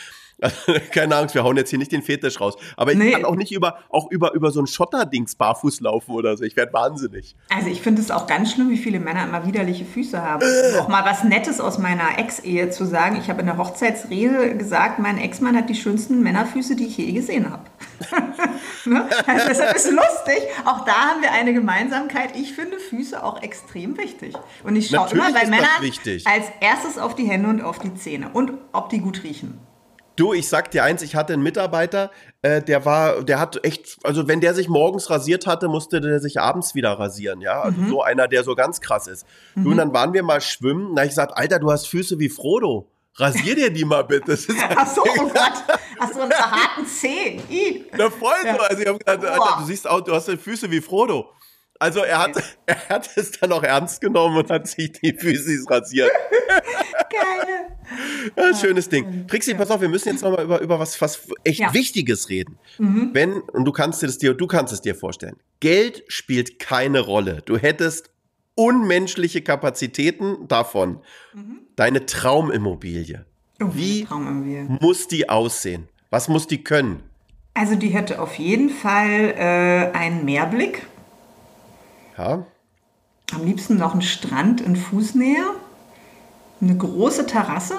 Keine Angst, wir hauen jetzt hier nicht den Fetisch raus. Aber ich Nee. kann auch nicht über, auch über, über so ein Schotterdings barfuß laufen oder so. Ich werde wahnsinnig. Also ich finde es auch ganz schlimm, wie viele Männer immer widerliche Füße haben. Äh. Auch mal was Nettes aus meiner Ex-Ehe zu sagen. Ich habe in der Hochzeitsrede gesagt, mein Ex-Mann hat die schönsten Männerfüße, die ich je gesehen habe. ne? also deshalb ist es lustig. Auch da haben wir eine Gemeinsamkeit. Ich finde Füße auch extrem wichtig. Und ich schaue immer bei Männern als erstes auf die Hände und auf die Zähne. Und ob die gut riechen. Du, ich sag dir eins, ich hatte einen Mitarbeiter, äh, der war, der hat echt, also wenn der sich morgens rasiert hatte, musste der sich abends wieder rasieren, ja. Also so einer, der so ganz krass ist. Du, und dann waren wir mal schwimmen, na ich gesagt, Alter, du hast Füße wie Frodo. Rasier dir die mal bitte. Das Ach so, oh Gott. Ach so, einen verharten Zeh. I. Na voll so. Also ich hab gesagt, Alter, du siehst auch, du hast Füße wie Frodo. Also er hat, er hat es dann auch ernst genommen und hat sich die Füße rasiert. Geil. Ja, schönes Ding. Trixie, pass auf, wir müssen jetzt nochmal über, über was, was echt Ja. Wichtiges reden. Wenn, und du kannst dir das dir, du kannst es dir vorstellen. Geld spielt keine Rolle. Du hättest unmenschliche Kapazitäten davon. Deine Traumimmobilie. Oh, Wie Traumimmobilie. muss die aussehen? Was muss die können? Also die hätte auf jeden Fall äh, einen Meerblick. Ja, Am liebsten noch einen Strand in Fußnähe. Eine große Terrasse.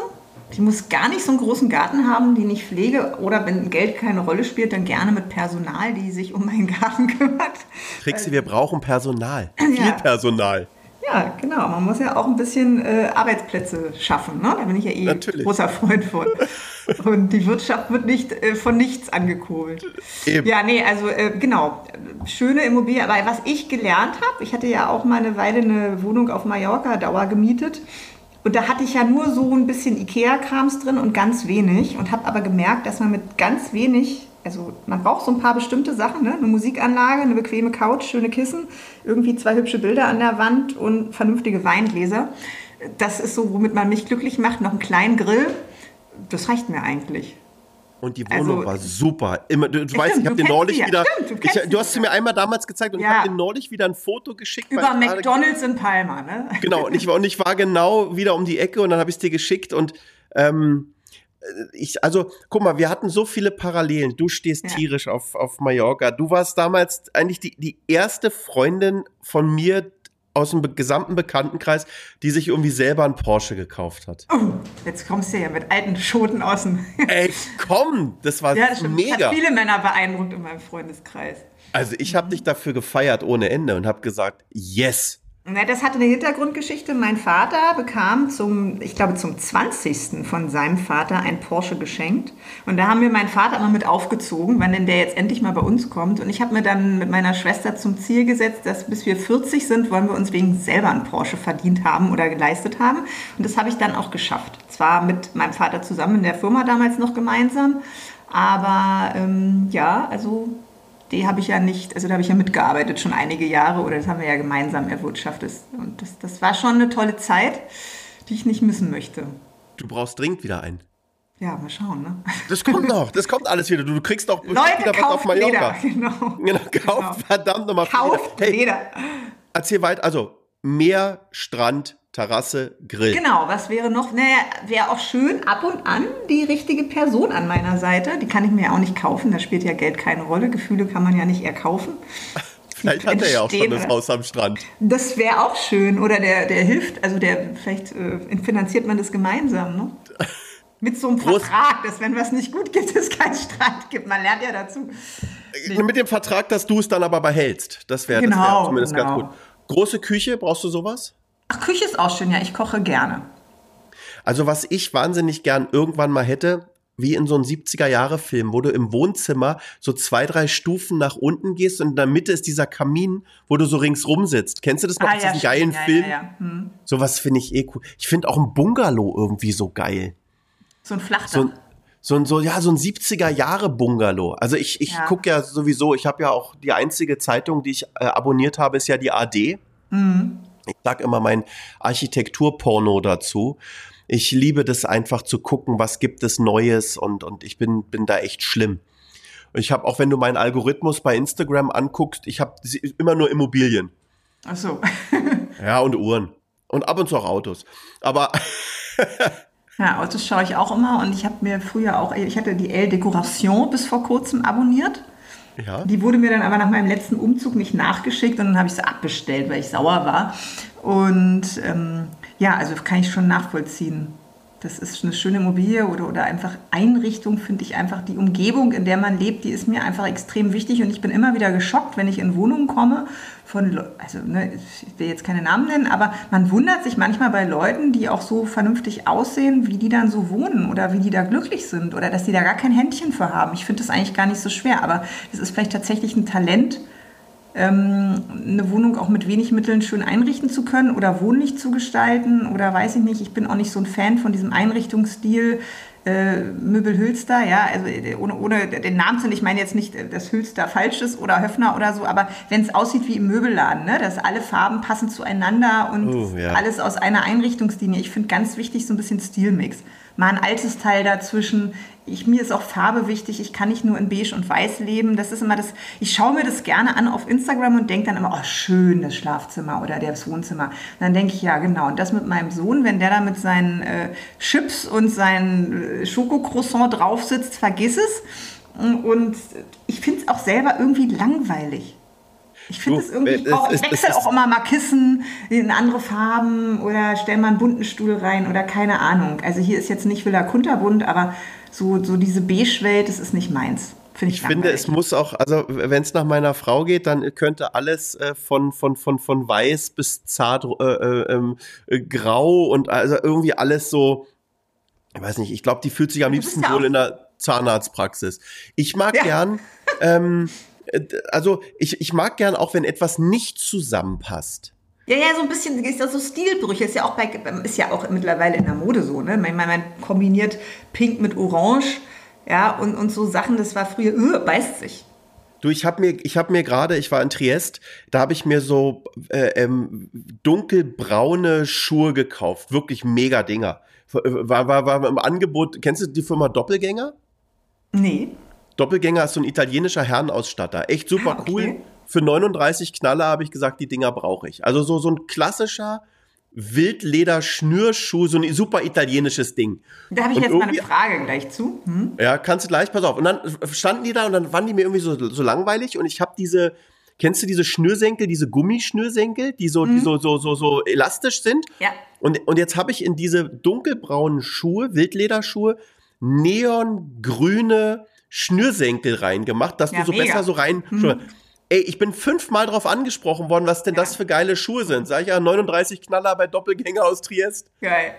Die muss gar nicht so einen großen Garten haben, den ich pflege. Oder wenn Geld keine Rolle spielt, dann gerne mit Personal, die sich um meinen Garten kümmert. Trixie, wir brauchen Personal. Viel Ja. Personal. Ja, genau. Man muss ja auch ein bisschen äh, Arbeitsplätze schaffen. Ne? Da bin ich ja eh Natürlich. großer Freund von. Und die Wirtschaft wird nicht äh, von nichts angekurbelt. Eben. Ja, nee, also äh, genau. Schöne Immobilie. Aber was ich gelernt habe, ich hatte ja auch mal eine Weile eine Wohnung auf Mallorca Dauer gemietet. Und da hatte ich ja nur so ein bisschen Ikea-Krams drin und ganz wenig. Und habe aber gemerkt, dass man mit ganz wenig, also man braucht so ein paar bestimmte Sachen, ne? eine Musikanlage, eine bequeme Couch, schöne Kissen, irgendwie zwei hübsche Bilder an der Wand und vernünftige Weingläser. Das ist so, womit man mich glücklich macht. Noch einen kleinen Grill. Das reicht mir eigentlich. Und die Wohnung Also- war super. Immer, du, du weißt, ich habe dir neulich sie wieder. Stimmt, du ich, du hast sie mir einmal damals gezeigt und ich Ja. habe dir neulich wieder ein Foto geschickt. Über ich McDonalds in Palma, ne? Genau, und ich, war, und ich war genau wieder um die Ecke und dann habe ich es dir geschickt und ähm, ich, also, guck mal, wir hatten so viele Parallelen. Du stehst Ja. tierisch auf, auf Mallorca. Du warst damals eigentlich die, die erste Freundin von mir aus dem gesamten Bekanntenkreis, die sich irgendwie selber einen Porsche gekauft hat. Oh, jetzt kommst du ja mit alten Schoten außen. Ey, komm, das war Ja, das mega. Hat viele Männer beeindruckt in meinem Freundeskreis. Also ich habe dich dafür gefeiert ohne Ende und habe gesagt, yes. Na, das hatte eine Hintergrundgeschichte. Mein Vater bekam zum, ich glaube, zum 20. von seinem Vater ein Porsche geschenkt. Und da haben wir meinen Vater immer mit aufgezogen, wann denn der jetzt endlich mal bei uns kommt. Und ich habe mir dann mit meiner Schwester zum Ziel gesetzt, dass bis wir 40 sind, wollen wir uns wegen selber einen Porsche verdient haben oder geleistet haben. Und das habe ich dann auch geschafft. Zwar mit meinem Vater zusammen in der Firma damals noch gemeinsam. Aber ähm, ja, also die habe ich ja nicht, also da habe ich ja mitgearbeitet schon einige Jahre oder das haben wir ja gemeinsam erwirtschaftet. Und das, das war schon eine tolle Zeit, die ich nicht missen möchte. Du brauchst dringend wieder einen. Ja, mal schauen, ne? Das kommt noch, das kommt alles wieder. Du, du kriegst Leute, wieder was auf kauft Leder, Mallorca. genau. Genau, kauft verdammt nochmal Kauft Hey, Leder. erzähl weiter. Also, Meer, Strand, Terrasse, Grill. Genau, was wäre noch? Naja, wäre auch schön ab und an die richtige Person an meiner Seite. Die kann ich mir ja auch nicht kaufen, da spielt ja Geld keine Rolle. Gefühle kann man ja nicht erkaufen. Vielleicht hat er ja auch schon das? Haus am Strand. Das wäre auch schön. Oder der, der hilft, also der, vielleicht äh, finanziert man das gemeinsam, ne? Mit so einem Groß- Vertrag, dass wenn was nicht gut geht, es keinen Streit gibt. Man lernt ja dazu. Mit dem Vertrag, dass du es dann aber behältst. Das wäre das wär Genau, zumindest genau. ganz gut. Große Küche, brauchst du sowas? Ach, Küche ist auch schön, ja, ich koche gerne. Also, was ich wahnsinnig gern irgendwann mal hätte, wie in so einem 70er-Jahre-Film, wo du im Wohnzimmer so zwei, drei Stufen nach unten gehst und in der Mitte ist dieser Kamin, wo du so ringsrum sitzt. Kennst du das noch, Ah, diesen ja, geilen stimmt. Ja, Film? ja, ja. Hm. Sowas finde ich eh cool. Ich finde auch ein Bungalow irgendwie so geil. So ein Flachdach. So ein, so ein, so, ja, so ein 70er-Jahre-Bungalow. Also ich, ich Ja. gucke ja sowieso, ich habe ja auch die einzige Zeitung, die ich äh, abonniert habe, ist ja die AD. Mhm. Ich sag immer mein Architekturporno dazu. Ich liebe das einfach zu gucken, was gibt es Neues und, und ich bin, bin da echt schlimm. Ich habe auch, wenn du meinen Algorithmus bei Instagram anguckst, ich habe immer nur Immobilien. Ach so. Ja, und Uhren. Und ab und zu auch Autos. Aber Ja, Autos schaue ich auch immer und ich habe mir früher auch, ich hatte die Elle Decoration bis vor kurzem abonniert. Ja, Die wurde mir dann aber nach meinem letzten Umzug nicht nachgeschickt und dann habe ich sie abbestellt, weil ich sauer war. Und ähm, ja, also kann ich schon nachvollziehen. Das ist eine schöne Immobilie oder, oder einfach Einrichtung, finde ich einfach. Die Umgebung, in der man lebt, die ist mir einfach extrem wichtig und ich bin immer wieder geschockt, wenn ich in Wohnungen komme von, also ne, ich will jetzt keine Namen nennen, aber man wundert sich manchmal bei Leuten, die auch so vernünftig aussehen, wie die dann so wohnen oder wie die da glücklich sind oder dass die da gar kein Händchen für haben. Ich finde das eigentlich gar nicht so schwer, aber es ist vielleicht tatsächlich ein Talent, ähm, eine Wohnung auch mit wenig Mitteln schön einrichten zu können oder wohnlich zu gestalten oder weiß ich nicht. Ich bin auch nicht so ein Fan von diesem Einrichtungsstil. Äh, Möbel Hülster, ja, also äh, ohne, ohne den Namen zu nennen, ich meine jetzt nicht, äh, dass Hülster falsch ist oder Höfner oder so, aber wenn es aussieht wie im Möbelladen, ne, dass alle Farben passen zueinander und Oh, ja. alles aus einer Einrichtungslinie. Ich finde ganz wichtig so ein bisschen Stilmix. Mal ein altes Teil dazwischen. Ich, mir ist auch Farbe wichtig. Ich kann nicht nur in Beige und Weiß leben. Das ist immer das. Ich schaue mir das gerne an auf Instagram und denke dann immer, oh schön das Schlafzimmer oder das Wohnzimmer. Und dann denke ich ja genau. Und das mit meinem Sohn, wenn der da mit seinen äh, Chips und seinen äh, Schokocroissant drauf sitzt, vergiss es. Und ich finde es auch selber irgendwie langweilig. Ich finde es irgendwie, es brauch, ich wechsle auch immer mal Kissen in andere Farben oder stell mal einen bunten Stuhl rein oder keine Ahnung. Also hier ist jetzt nicht Villa Kunterbunt, aber so, so diese Beige-Welt, das ist nicht meins. Finde ich, Ich finde, es muss auch, also wenn es nach meiner Frau geht, dann könnte alles äh, von, von, von, von weiß bis zart äh, äh, ähm, äh, grau und also irgendwie alles so, ich weiß nicht, ich glaube, die fühlt sich am liebsten ja wohl auch- in der Zahnarztpraxis. Ich mag Ja. gern, ähm, äh, also ich, ich mag gern auch, wenn etwas nicht zusammenpasst. Ja, ja, so ein bisschen ist das so Stilbrüche. Ist ja auch bei, ist ja auch mittlerweile in der Mode so, ne? Man, man, man kombiniert Pink mit Orange, ja, und, und so Sachen, das war früher, uh, beißt sich. Du, ich habe mir, ich habe mir gerade, ich war in Triest, da habe ich mir so äh, ähm, dunkelbraune Schuhe gekauft, wirklich mega Dinger. War, war, war im Angebot. Kennst du die Firma Doppelgänger? Nee. Doppelgänger ist so ein italienischer Herrenausstatter, echt super Ah, okay. cool. Für 39 Knaller habe ich gesagt, die Dinger brauche ich. Also so so ein klassischer Wildleder-Schnürschuh, so ein super italienisches Ding. Da habe ich Und jetzt mal eine Frage gleich zu. Hm? Ja, kannst du gleich, pass auf. Und dann standen die da und dann waren die mir irgendwie so, so langweilig und ich habe diese, kennst du diese Schnürsenkel, diese Gummischnürsenkel, die so, die so, so, so, so elastisch sind? Ja. Und, und jetzt habe ich in diese dunkelbraunen Schuhe, Wildlederschuhe, neongrüne Schnürsenkel reingemacht, dass Ja, du so mega. besser so rein. Ey, ich bin fünfmal drauf angesprochen worden, was denn das für geile Schuhe sind. Sag ich ja, 39 Knaller bei Doppelgänger aus Triest. Geil.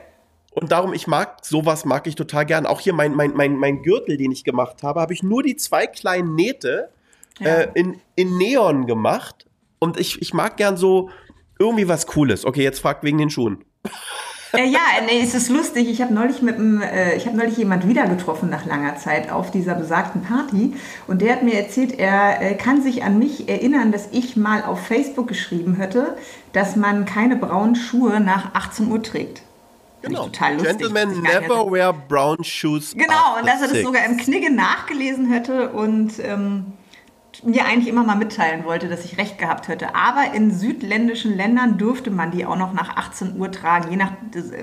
Und darum, ich mag, sowas mag ich total gern. Auch hier mein, mein, mein, mein Gürtel, den ich gemacht habe, habe ich nur die zwei kleinen Nähte Ja. äh, in, in Neon gemacht. Und ich, ich mag gern so irgendwie was Cooles. Okay, jetzt fragt wegen den Schuhen. Äh, ja, nee, es ist lustig. Ich habe neulich mit einem, äh, ich habe neulich jemand wieder getroffen nach langer Zeit auf dieser besagten Party und der hat mir erzählt, er äh, kann sich an mich erinnern, dass ich mal auf Facebook geschrieben hätte, dass man keine braunen Schuhe nach 18 Uhr trägt. Ich total lustig. Gentlemen never wear brown shoes. Genau, und dass er das sogar im. Knigge nachgelesen hätte und ähm, mir eigentlich immer mal mitteilen wollte, dass ich recht gehabt hätte. Aber in südländischen Ländern dürfte man die auch noch nach 18 Uhr tragen. Je nach,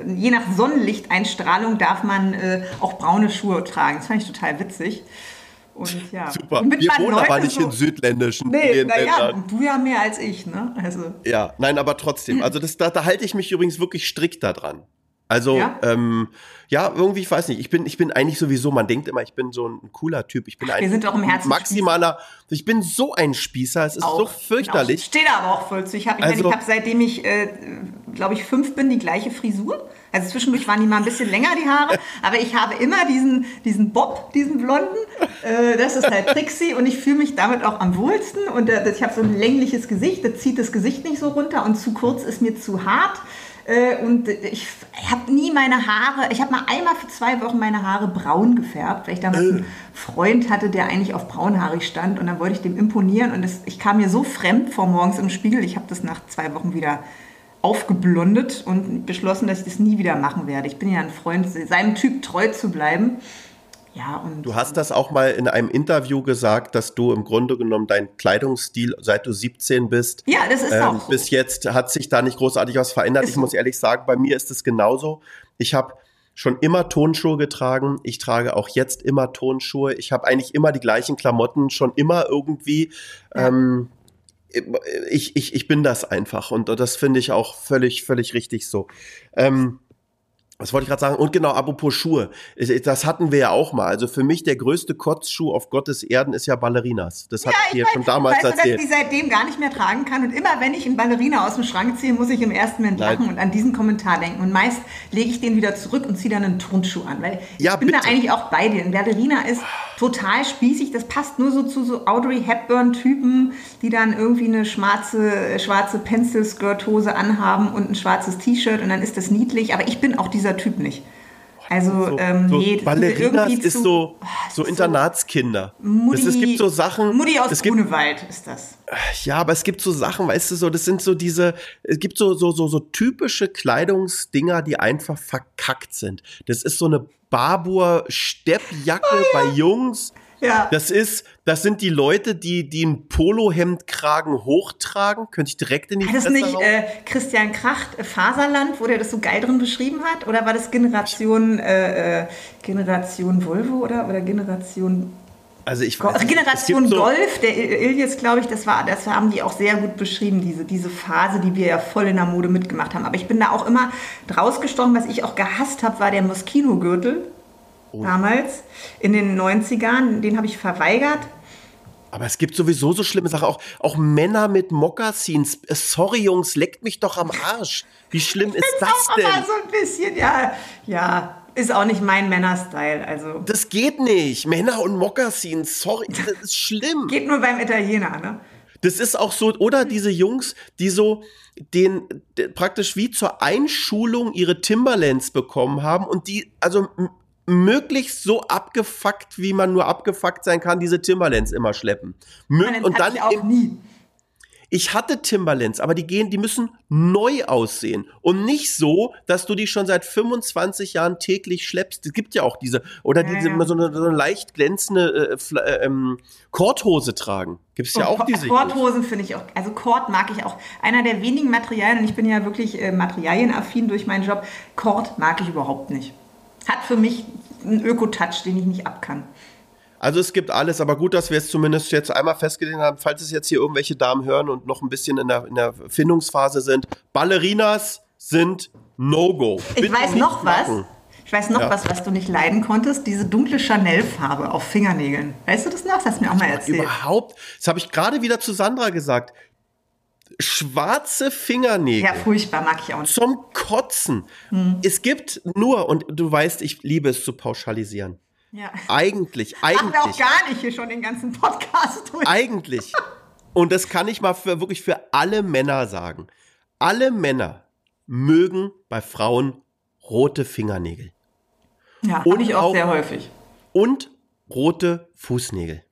je nach Sonnenlichteinstrahlung darf man äh, auch braune Schuhe tragen. Das fand ich total witzig. Und ja. Super. Mit Wir wohnen aber nicht so- in südländischen Nee, naja, Ländern. du ja mehr als ich, ne? Also. Ja, nein, aber trotzdem. Also das, da, da halte ich mich übrigens wirklich strikt daran. Also, Ja? ähm, ja, irgendwie, ich weiß nicht, ich bin, ich bin eigentlich sowieso, man denkt immer, ich bin so ein cooler Typ. Ich bin Ach, wir eigentlich sind doch im Herzen maximaler, ich bin so ein Spießer, es ist so Auch. fürchterlich. Stehe da aber auch voll zu. Ich habe, ich, Also- ich habe seitdem ich, äh, glaube ich, fünf bin, die gleiche Frisur. Also zwischendurch waren die mal ein bisschen länger, die Haare. Aber ich habe immer diesen, diesen Bob, diesen blonden. Äh, das ist halt Trixie und ich fühle mich damit auch am wohlsten. Und äh, ich habe so ein längliches Gesicht, das zieht das Gesicht nicht so runter und zu kurz ist mir zu hart. Äh, Und ich habe nie meine Haare, ich habe mal einmal für zwei Wochen meine Haare braun gefärbt, weil ich damals einen Freund hatte, der eigentlich auf braunhaarig stand und dann wollte ich dem imponieren und das, ich kam mir so fremd vor morgens im Spiegel, ich habe das nach zwei Wochen wieder aufgeblondet und beschlossen, dass ich das nie wieder machen werde. Ich bin ja ein Freund, seinem Typ treu zu bleiben. Ja, und Du hast das auch mal in einem Interview gesagt, dass du im Grunde genommen dein Kleidungsstil, seit du 17 bist, ja, das ist ähm, auch so. bis jetzt hat sich da nicht großartig was verändert. Ist ich muss ehrlich sagen, bei mir ist es genauso. Ich habe schon immer Tonschuhe getragen. Ich trage auch jetzt immer Tonschuhe. Ich habe eigentlich immer die gleichen Klamotten, schon immer irgendwie. Ja. Ähm, ich, ich, ich bin das einfach und das finde ich auch völlig, völlig richtig so. Ähm, was wollte ich gerade sagen? Und genau, apropos Schuhe. Ich- Das hatten wir ja auch mal. Also für mich der größte Kotzschuh auf Gottes Erden ist ja Ballerinas. Das hatte ich dir schon damals du, dass erzählt. ich die seitdem gar nicht mehr tragen kann. Und immer wenn ich einen Ballerina aus dem Schrank ziehe, muss ich im ersten Moment Nein. lachen und an diesen Kommentar denken. Und meist lege ich den wieder zurück und ziehe dann einen Turnschuh an. Weil Ja, ich bin da bitte. eigentlich auch bei dir. Ein Ballerina ist total spießig. Das passt nur so zu so Audrey Hepburn-Typen, die dann irgendwie eine schwarze, schwarze Pencil-Skirt-Hose anhaben und ein schwarzes T-Shirt. Und dann ist das niedlich. Aber ich bin auch dieser Typ nicht. Also, So, ähm, so nee, das Ballerinas ist zu- so, es so Internatskinder. Mutti, es, es gibt so Sachen. Mutti aus es gibt, Grunewald ist das. ja, aber es gibt so Sachen, weißt du, so, das sind so diese, es gibt so, so, so, so typische Kleidungsdinger, die einfach verkackt sind. Das ist so eine Barbour-Steppjacke bei Jungs. Ja. Das ist, das sind die Leute, die, die ein Polohemdkragen hochtragen. Könnte ich direkt in die War das Fresse nicht äh, Christian Kracht, äh, Faserland, wo der das so geil drin beschrieben hat? Oder war das Generation, äh, äh, Generation Volvo oder, oder Generation, Also ich weiß nicht, Generation so, Golf? Der Il- Ilyes, glaube ich, das, war, das haben die auch sehr gut beschrieben, diese, diese Phase, die wir ja voll in der Mode mitgemacht haben. Aber ich bin da auch immer draus gestochen. Was ich auch gehasst habe, war der Moschino-Gürtel. Oh. Damals, in den 90ern, den habe ich verweigert. Aber es gibt sowieso so schlimme Sachen. Auch, auch Männer mit Mokassins. Sorry, Jungs, leckt mich doch am Arsch. Wie schlimm ist das auch denn? aber so ein bisschen, ja, ja, ist auch nicht mein Männerstyle. Also Das geht nicht. Männer und Mokassins, sorry, das ist schlimm. geht nur beim Italiener, ne? Das ist auch so, oder diese Jungs, die so den de- praktisch wie zur Einschulung ihre Timberlands bekommen haben und die also möglichst so abgefuckt, wie man nur abgefuckt sein kann, diese Timberlands immer schleppen. Mö und dann auch nie. Ich hatte Timberlands, aber die gehen, die müssen neu aussehen und nicht so, dass du die schon seit 25 Jahren täglich schleppst. Es gibt ja auch diese oder Ja, diese ja. so eine, so eine leicht glänzende äh, äh, ähm, Korthose tragen. Gibt's ja auch diese. Korthosen finde ich auch, also Kord mag ich auch. Einer der wenigen Materialien, und ich bin ja wirklich äh, materialienaffin durch meinen Job, Kord mag ich überhaupt nicht. Hat für mich einen Öko-Touch, den ich nicht ab kann. Also es gibt alles, aber gut, dass wir es zumindest jetzt einmal festgelegt haben, falls es jetzt hier irgendwelche Damen hören und noch ein bisschen in der, in der Findungsphase sind. Ballerinas sind No-Go. Ich weiß noch was. Ich weiß noch Ja. was, was du nicht leiden konntest. Diese dunkle Chanel-Farbe auf Fingernägeln. Weißt du das noch? Das hast du mir auch mal erzählt. Überhaupt, das habe ich gerade wieder zu Sandra gesagt. Schwarze Fingernägel. Ja, furchtbar, mag ich auch nicht. zum Kotzen. Hm. Es gibt nur, und du weißt, ich liebe es zu pauschalisieren. Ja. Eigentlich, Machen wir auch eigentlich, gar nicht hier schon den ganzen Podcast durch. eigentlich. Und das kann ich mal für, wirklich für alle Männer sagen. Alle Männer mögen bei Frauen rote Fingernägel Ja, Und ich auch, auch- sehr häufig. und rote Fußnägel.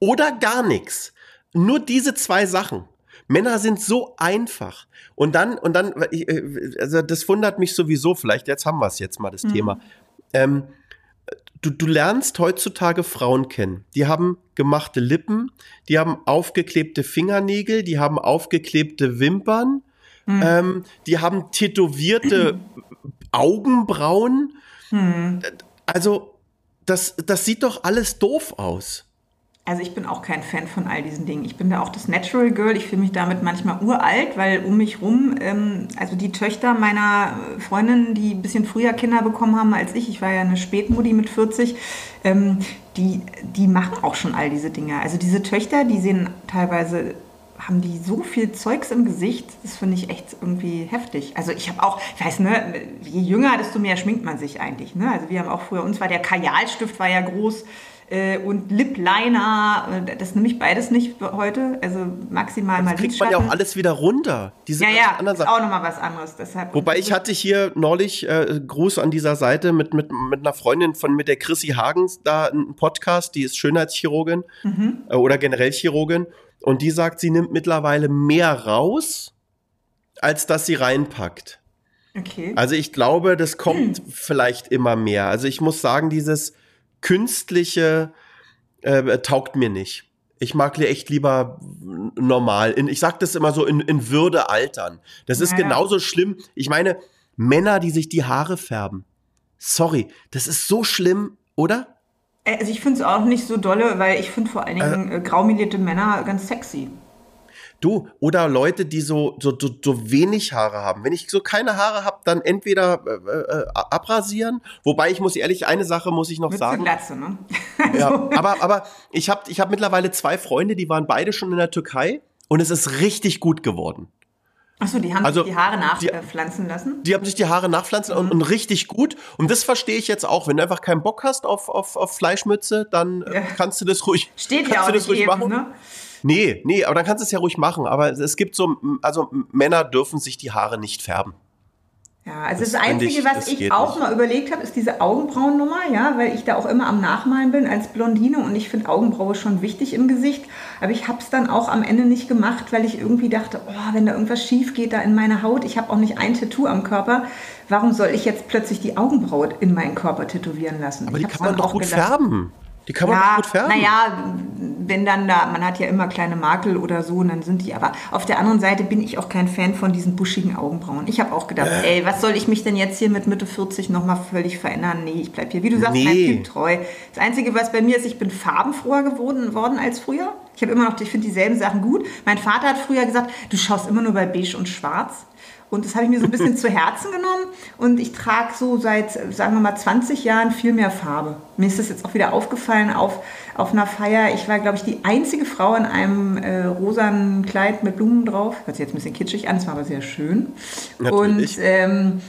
Oder gar nichts. Nur diese zwei Sachen. Männer sind so einfach. Und dann, und dann, äh, also das wundert mich sowieso, vielleicht jetzt haben wir es jetzt mal, das Thema. Ähm, du, du lernst heutzutage Frauen kennen. Die haben gemachte Lippen, die haben aufgeklebte Fingernägel, die haben aufgeklebte Wimpern, ähm, die haben tätowierte Augenbrauen. Also, das, das sieht doch alles doof aus. Also ich bin auch kein Fan von all diesen Dingen. Ich bin da auch das Natural Girl. Ich fühle mich damit manchmal uralt, weil um mich rum, ähm, also die Töchter meiner Freundinnen, die ein bisschen früher Kinder bekommen haben als ich, ich war ja eine Spätmutti mit 40, ähm, die, die machen auch schon all diese Dinge. Also diese Töchter, die sehen teilweise haben die so viel Zeugs im Gesicht, das finde ich echt irgendwie heftig. Also ich habe auch, ich weiß, ne, je jünger, desto mehr schminkt man sich eigentlich. Ne? Also wir haben auch früher, uns war der Kajalstift war ja groß äh, und Lip Liner, äh, das nehme ich beides nicht heute, also maximal das mal kriegt man ja auch alles wieder runter. Diese ja, ja, anderen ist auch nochmal was anderes. Deshalb Wobei ich hatte hier neulich äh, Gruß an dieser Seite mit, mit, mit einer Freundin von mit der Chrissy Hagens da einen Podcast, die ist Schönheitschirurgin mhm. äh, oder generell Chirurgin und die sagt, sie nimmt mittlerweile mehr raus, als dass sie reinpackt. Okay. Also ich glaube, das kommt hm. vielleicht immer mehr. Also ich muss sagen, dieses künstliche äh, taugt mir nicht. Ich mag echt lieber normal. In, ich sag das immer so in, in Würde altern. Das ist naja. genauso schlimm. Ich meine, Männer, die sich die Haare färben. Sorry, das ist so schlimm, oder? Äh, also ich finde es auch nicht so dolle, weil ich finde vor allen Dingen äh, graumelierte Männer ganz sexy. Du, oder Leute, die so, so, so, so wenig Haare haben. Wenn ich so keine Haare habe, dann entweder äh, äh, abrasieren, wobei ich muss ehrlich, eine Sache muss ich noch Mit sagen. Glatze, ne? ja, aber, aber ich habe ich hab mittlerweile zwei Freunde, die waren beide schon in der Türkei und es ist richtig gut geworden. Achso, die haben also, sich die Haare nachpflanzen die, lassen? Die haben sich die Haare nachpflanzen mhm. und, und, richtig gut. Und das verstehe ich jetzt auch. Wenn du einfach keinen Bock hast auf, auf, auf Fleischmütze, dann äh, ja. kannst du das ruhig, Steht ja auch das ruhig machen. Ne? Nee, nee, aber dann kannst du es ja ruhig machen. Aber es gibt so, also Männer dürfen sich die Haare nicht färben. Ja, also das, das Einzige, ich, was ich auch nicht. mal überlegt habe, ist diese Augenbrauennummer, ja, weil ich da auch immer am Nachmalen bin als Blondine und ich finde Augenbraue schon wichtig im Gesicht. Aber ich habe es dann auch am Ende nicht gemacht, weil ich irgendwie dachte, oh, wenn da irgendwas schief geht da in meiner Haut, ich habe auch nicht ein Tattoo am Körper, warum soll ich jetzt plötzlich die Augenbraue in meinen Körper tätowieren lassen? Aber ich die kann man doch gut gedacht, färben. Die kann man ja, gut färben. Naja, wenn dann da, man hat ja immer kleine Makel oder so und dann sind die, aber auf der anderen Seite bin ich auch kein Fan von diesen buschigen Augenbrauen. Ich habe auch gedacht, äh. ey, was soll ich mich denn jetzt hier mit Mitte 40 nochmal völlig verändern? Nee, ich bleib hier, wie du sagst, nee. mein Typ treu. Das Einzige, was bei mir ist, ich bin farbenfroher geworden worden als früher. Ich habe immer noch, ich finde dieselben Sachen gut. Mein Vater hat früher gesagt, du schaust immer nur bei beige und schwarz. Und das habe ich mir so ein bisschen zu Herzen genommen. Und ich trage so seit, sagen wir mal, 20 Jahren viel mehr Farbe. Mir ist das jetzt auch wieder aufgefallen auf, auf einer Feier. Ich war, glaube ich, die einzige Frau in einem äh, rosanen Kleid mit Blumen drauf. Hört sich jetzt ein bisschen kitschig an, es war aber sehr schön. Natürlich. Und ähm,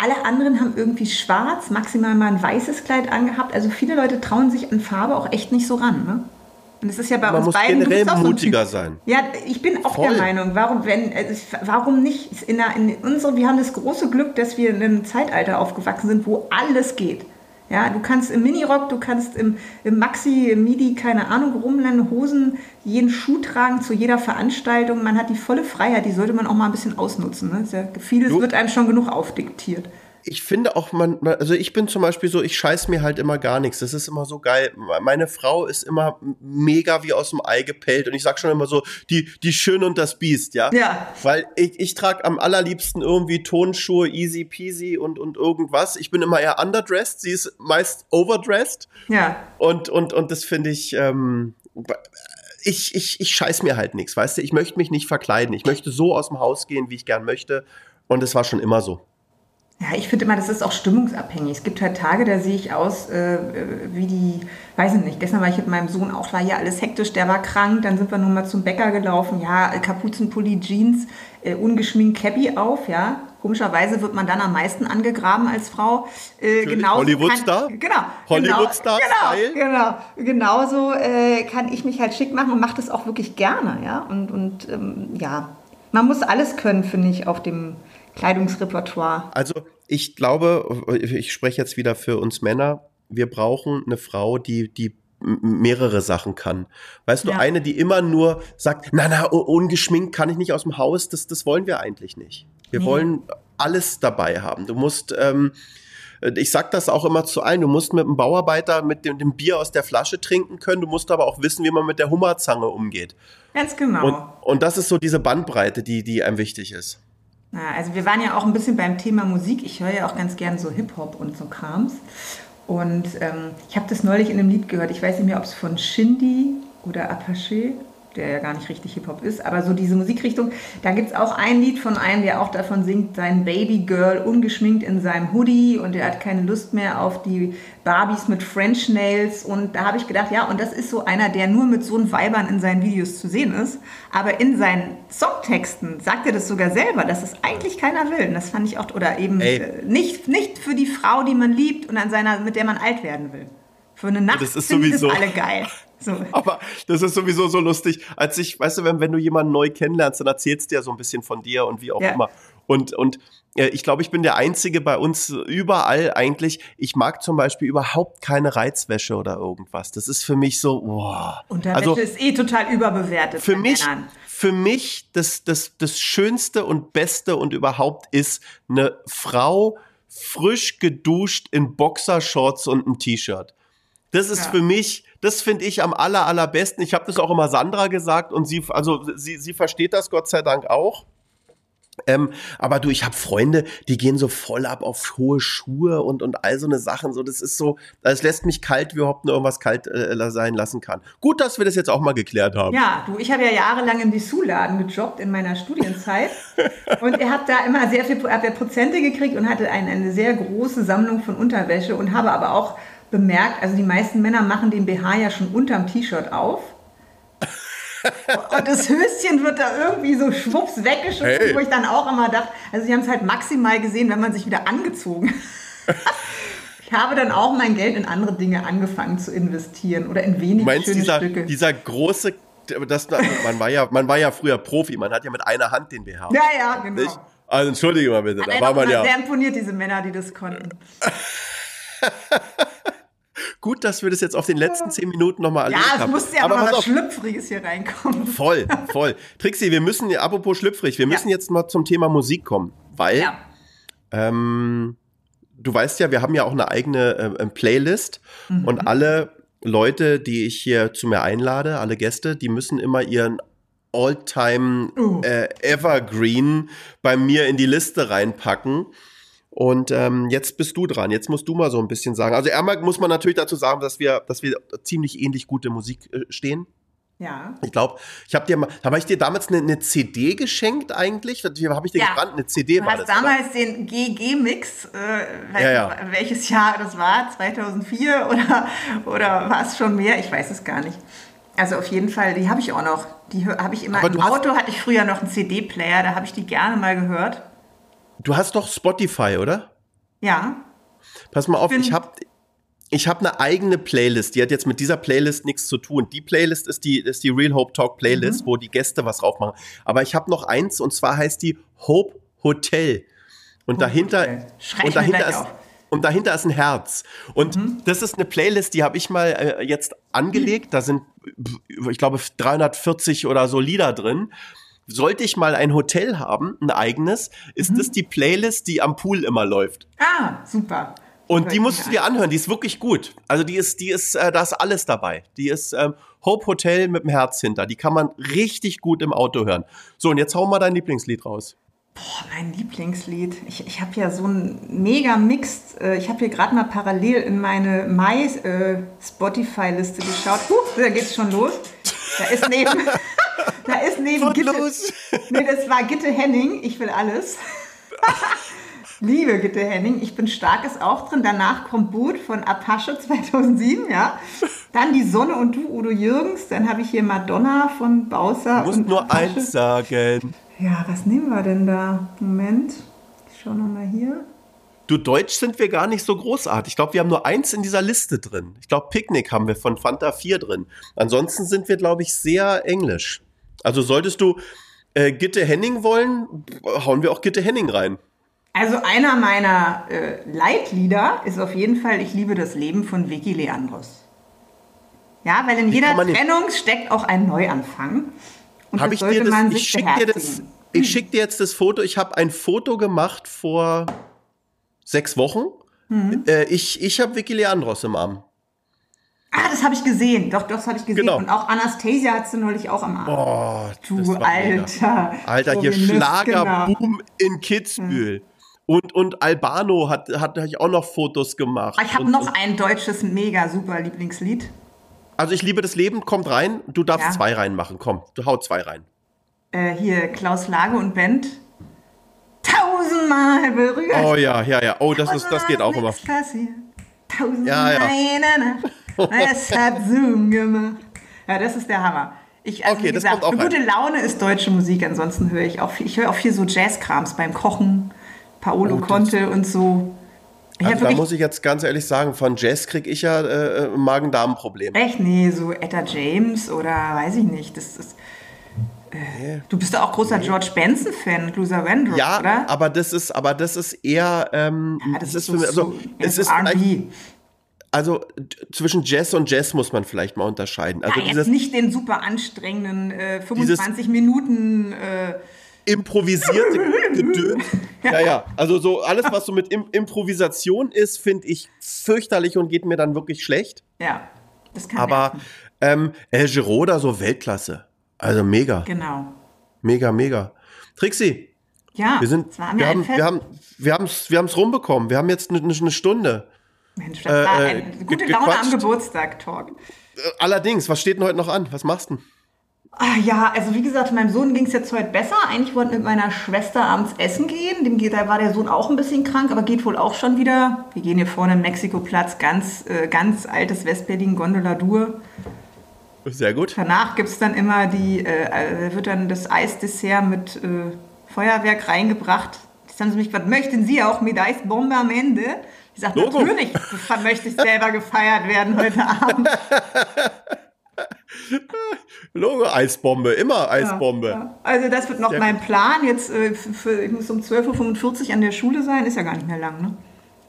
alle anderen haben irgendwie schwarz, maximal mal ein weißes Kleid angehabt. Also viele Leute trauen sich an Farbe auch echt nicht so ran. Ne? Und es ist ja bei Man uns muss beiden generell mutiger so sein. Ja, ich bin auch Voll. der Meinung, warum, wenn, also warum nicht? In, der, in unsere, wir haben das große Glück, dass wir in einem Zeitalter aufgewachsen sind, wo alles geht. Ja, du kannst im Minirock, du kannst im, im Maxi, im Midi, keine Ahnung, rumrennen, Hosen, jeden Schuh tragen zu jeder Veranstaltung. Man hat die volle Freiheit, die sollte man auch mal ein bisschen ausnutzen. Ne? Ja, vieles du? wird einem schon genug aufdiktiert ich finde auch, man, also ich bin zum Beispiel so, ich scheiß mir halt immer gar nichts. Das ist immer so geil. Meine Frau ist immer mega wie aus dem Ei gepellt und ich sag schon immer so, die, die Schön und das Biest, ja? Ja. Weil ich, ich trage am allerliebsten irgendwie Tonschuhe, easy peasy und, und irgendwas. Ich bin immer eher underdressed, sie ist meist overdressed. Ja. Und, und, und das finde ich, ähm, ich, ich, ich scheiß mir halt nichts, weißt du? Ich möchte mich nicht verkleiden. Ich möchte so aus dem Haus gehen, wie ich gern möchte. Und es war schon immer so. Ja, ich finde immer, das ist auch stimmungsabhängig. Es gibt halt Tage, da sehe ich aus äh, wie die, weiß ich nicht, gestern war ich mit meinem Sohn auch, war hier alles hektisch, der war krank, dann sind wir nun mal zum Bäcker gelaufen, ja, Kapuzenpulli, Jeans, äh, ungeschminkt Cappy auf, ja. Komischerweise wird man dann am meisten angegraben als Frau. Äh, genau Hollywood-Star? Genau. Hollywood-Star genau, genau, genau. Genauso äh, kann ich mich halt schick machen und mache das auch wirklich gerne, ja. Und, und ähm, ja, man muss alles können, finde ich, auf dem Kleidungsrepertoire? Also ich glaube, ich spreche jetzt wieder für uns Männer, wir brauchen eine Frau, die, die mehrere Sachen kann. Weißt ja. du, eine, die immer nur sagt, na, na, ungeschminkt kann ich nicht aus dem Haus, das, das wollen wir eigentlich nicht. Wir nee. wollen alles dabei haben. Du musst, ähm, ich sag das auch immer zu allen, du musst mit einem Bauarbeiter mit dem, dem, Bier aus der Flasche trinken können, du musst aber auch wissen, wie man mit der Hummerzange umgeht. Ganz genau. Und, und das ist so diese Bandbreite, die, die einem wichtig ist. Ja, also wir waren ja auch ein bisschen beim Thema Musik. Ich höre ja auch ganz gern so Hip-Hop und so Krams. Und ähm, ich habe das neulich in einem Lied gehört. Ich weiß nicht mehr, ob es von Shindy oder Apache der ja gar nicht richtig Hip-Hop ist, aber so diese Musikrichtung. Da gibt es auch ein Lied von einem, der auch davon singt, sein Babygirl ungeschminkt in seinem Hoodie und er hat keine Lust mehr auf die Barbies mit French Nails. Und da habe ich gedacht, ja, und das ist so einer, der nur mit so einem Weibern in seinen Videos zu sehen ist. Aber in seinen Songtexten sagt er das sogar selber, dass es eigentlich keiner will. Und das fand ich auch, oder eben äh, nicht, nicht für die Frau, die man liebt und an seiner, mit der man alt werden will. Für eine Nacht das ist sowieso. das alle geil. So. Aber das ist sowieso so lustig. Als ich, weißt du, wenn, wenn du jemanden neu kennenlernst, dann erzählst du ja so ein bisschen von dir und wie auch Ja. immer. Und, und äh, ich glaube, ich bin der Einzige bei uns überall eigentlich. Ich mag zum Beispiel überhaupt keine Reizwäsche oder irgendwas. Das ist für mich so, wow. Unterwäsche Also ist eh total überbewertet. für mich, Männern. für mich das, das, das Schönste und Beste und überhaupt ist eine Frau frisch geduscht in Boxershorts und einem T-Shirt. Das ist Ja. für mich, das finde ich am aller, allerbesten. Ich habe das auch immer Sandra gesagt und sie, also sie, sie versteht das Gott sei Dank auch. Ähm, aber du, ich habe Freunde, die gehen so voll ab auf hohe Schuhe und, und all so eine Sachen. So, das ist so, das lässt mich kalt, wie überhaupt nur irgendwas kalt äh, sein lassen kann. Gut, dass wir das jetzt auch mal geklärt haben. Ja, du, ich habe ja jahrelang im Dessous-Laden gejobbt in meiner Studienzeit. und er hat da immer sehr viel hat er Prozente gekriegt und hatte ein, eine sehr große Sammlung von Unterwäsche und habe aber auch bemerkt, also die meisten Männer machen den BH ja schon unterm T-Shirt auf. Und das Höschen wird da irgendwie so schwupps weggeschubst, Hey. wo ich dann auch immer dachte, also sie haben es halt maximal gesehen, wenn man sich wieder angezogen Ich habe dann auch mein Geld in andere Dinge angefangen zu investieren oder in wenige meinst schöne dieser, Stücke. dieser große, das, man war ja, man war ja früher Profi, man hat ja mit einer Hand den BH. ja, ja, genau. Nicht? Also entschuldige mal bitte, Hat da war man ja. sehr imponiert, diese Männer, die das konnten. Gut, dass wir das jetzt auf den letzten zehn Minuten nochmal erlebt Ja, es haben. musste ja Aber mal pass was Schlüpfriges hier reinkommen. voll, voll. Trixie, wir müssen, apropos schlüpfrig, wir müssen jetzt mal zum Thema Musik kommen, weil Ja. ähm, du weißt ja, wir haben ja auch eine eigene äh, äh, Playlist Mhm. und alle Leute, die ich hier zu mir einlade, alle Gäste, die müssen immer ihren All-Time Uh. äh, Evergreen bei mir in die Liste reinpacken. Und ähm, jetzt bist du dran. Jetzt musst du mal so ein bisschen sagen. Also einmal muss man natürlich dazu sagen, dass wir, dass wir ziemlich ähnlich gute Musik äh, stehen. Ja. Ich glaube, ich habe dir mal, habe ich dir damals eine, eine CD geschenkt eigentlich? Habe ich dir Ja. gebrannt? Eine CD Du war hast das. oder? damals den GG-Mix, äh, Ja, ja. welches Jahr das war, 2004 oder, oder war es schon mehr? Ich weiß es gar nicht. Also auf jeden Fall, die habe ich auch noch. Die habe ich immer im Auto, hatte ich früher noch einen CD-Player, da habe ich die gerne mal gehört. Du hast doch Spotify, oder? Ja, Pass mal auf, bin- ich habe ich hab eine eigene Playlist, die hat jetzt mit dieser Playlist nichts zu tun. Die Playlist ist die, ist die Real Hope Talk Playlist, wo die Gäste was drauf machen. Aber ich habe noch eins und zwar heißt die Hope Hotel. Und dahinter, Hotel. Und dahinter ist, auf. und dahinter ist ein Herz. Und das ist eine Playlist, die habe ich mal äh, jetzt angelegt. Da sind, ich glaube, 340 oder so Lieder drin. Sollte ich mal ein Hotel haben, ein eigenes, ist das die Playlist, die am Pool immer läuft. ah, super. Und die ich musst du dir anhören, die ist wirklich gut. Also die ist, die ist, äh, da ist alles dabei. Die ist ähm, Hope Hotel mit dem Herz hinter. Die kann man richtig gut im Auto hören. So, und jetzt hau mal dein Lieblingslied raus. Boah, mein Lieblingslied. Ich, ich habe ja so einen mega Mix. äh, Ich habe hier gerade mal parallel in meine Mai-Spotify-Liste geschaut. Huch, da geht's schon los. Da ist neben, da ist neben Gitte, Footloose. nee, das war Gitte Henning. Ich will alles. Liebe Gitte Henning, ich bin stark ist auch drin. Danach kommt Boot von Apache 2007, ja. Dann die Sonne und du, Udo Jürgens. Dann habe ich hier Madonna von Bauser. Du musst und nur Apache. eins sagen. Ja, was nehmen wir denn da? Moment. Ich schau noch mal hier. Du, Deutsch sind wir gar nicht so großartig. Ich glaube, wir haben nur eins in dieser Liste drin. Ich glaube, Picknick haben wir von Fanta 4 drin. Ansonsten sind wir, glaube ich, sehr englisch. Also solltest du äh, Gitte Henning wollen, hauen wir auch Gitte Henning rein. Also einer meiner äh, Leitlieder ist auf jeden Fall Ich liebe das Leben von Vicky Leandros. Ja, weil in jeder Trennung steckt auch ein Neuanfang. Und Habe das ich sollte dir das, man ich sich schicke dir das, ich schick dir jetzt das Foto. Ich habe ein Foto gemacht vor sechs Wochen. Mhm. Äh, ich ich habe Vicky Leandros im Arm. Ah, das habe ich gesehen. Doch, das habe ich gesehen. Genau. Und auch Anastasia hat sie neulich auch am Arm. Oh, du. Alter. Alter, hier Chauvinist, genau. Schlagerboom in Kitzbühel. Und, und Albano hat, hat, hat ich auch noch Fotos gemacht. Ah, Ich habe noch und, ein deutsches mega super Lieblingslied. Also ich liebe das Leben, kommt rein. Du darfst Ja. zwei reinmachen. Komm, du hau zwei rein. Äh, hier Klaus Lage und Band. Tausendmal berührt. Oh ja, ja, ja. Oh, das, ist, das geht auch immer. Passiert. Tausendmal Ja, ja. Es hat Zoom gemacht. Ja, das ist der Hammer. Ich, also Okay, wie das gesagt, kommt auch gute. Laune ist deutsche Musik. Ansonsten höre ich auch viel, ich höre auch viel so Jazzkrams beim Kochen. Paolo Oh, das- Conte und so. Ich Also da muss ich jetzt ganz ehrlich sagen, von Jazz krieg ich ja äh, äh, Magen-Darm-Problem. Echt? Nee, so Etta James oder weiß ich nicht. Das ist. Äh, du bist doch auch großer George Benson-Fan, Luther Vandross, Ja, oder? aber das ist, aber das ist eher, ähm, Ja, das, das ist so- für mich, also so- es ist R&B. also zwischen Jazz und Jazz muss man vielleicht mal unterscheiden. Also Ja, jetzt dieses nicht den super anstrengenden äh, 25 Minuten. Äh, improvisierte Gedöns. Ja, ja. Also so alles, was so mit Im Improvisation ist, finde ich fürchterlich und geht mir dann wirklich schlecht. ja, das kann Aber ähm, El Giroda so Weltklasse. Also mega, Genau. mega, mega. Trixie, Ja, wir sind, es wir haben, wir haben, wir haben's, wir haben's rumbekommen. Wir haben jetzt eine, eine Stunde. Mensch, das war äh, ein ge- gute Laune am gequatscht. Geburtstag, Talk. Äh, Allerdings, was steht denn heute noch an? Was machst du? denn? Ah, ja, also wie gesagt, meinem Sohn ging es jetzt heute besser. Eigentlich wollten wir mit meiner Schwester abends essen gehen. Dem geht, da war der Sohn auch ein bisschen krank, aber geht wohl auch schon wieder. Wir gehen hier vorne im Mexikoplatz, ganz, äh, ganz altes Westberlin, Gondola Dur. Sehr gut. Danach gibt es dann immer die, äh, äh, wird dann das Eisdessert mit äh, Feuerwerk reingebracht. Jetzt haben sie mich gefragt, möchten Sie auch mit Eisbombe am Ende? Ich sage, natürlich möchte ich selber gefeiert werden heute Abend. Logo, Eisbombe, immer Eisbombe. Ja. Also das wird noch Sehr mein Plan. Jetzt, äh, für, ich muss um 12.45 Uhr an der Schule sein. Ist ja gar nicht mehr lang, ne?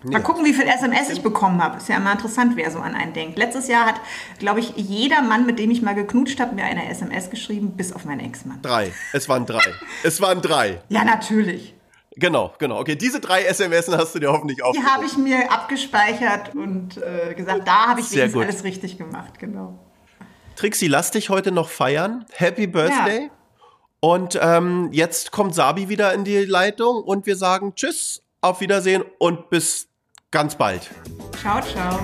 Mal gucken, wie viel SMS ich bekommen habe. Ist ja immer interessant, wer so an einen denkt. Letztes Jahr hat, glaube ich, jeder Mann, mit dem ich mal geknutscht habe, mir eine SMS geschrieben, bis auf meinen Ex-Mann. Drei. Es waren drei. es waren drei. Ja, natürlich. Genau, genau. Okay, diese drei SMS hast du dir hoffentlich Die aufgehoben. habe ich mir abgespeichert und äh, gesagt, da habe ich wenigstens alles richtig gemacht. Genau. Trixie, lass dich heute noch feiern. Happy Birthday. Und ähm, jetzt kommt Sabi wieder in die Leitung und wir sagen Tschüss, auf Wiedersehen und bis ganz bald. Ciao, ciao.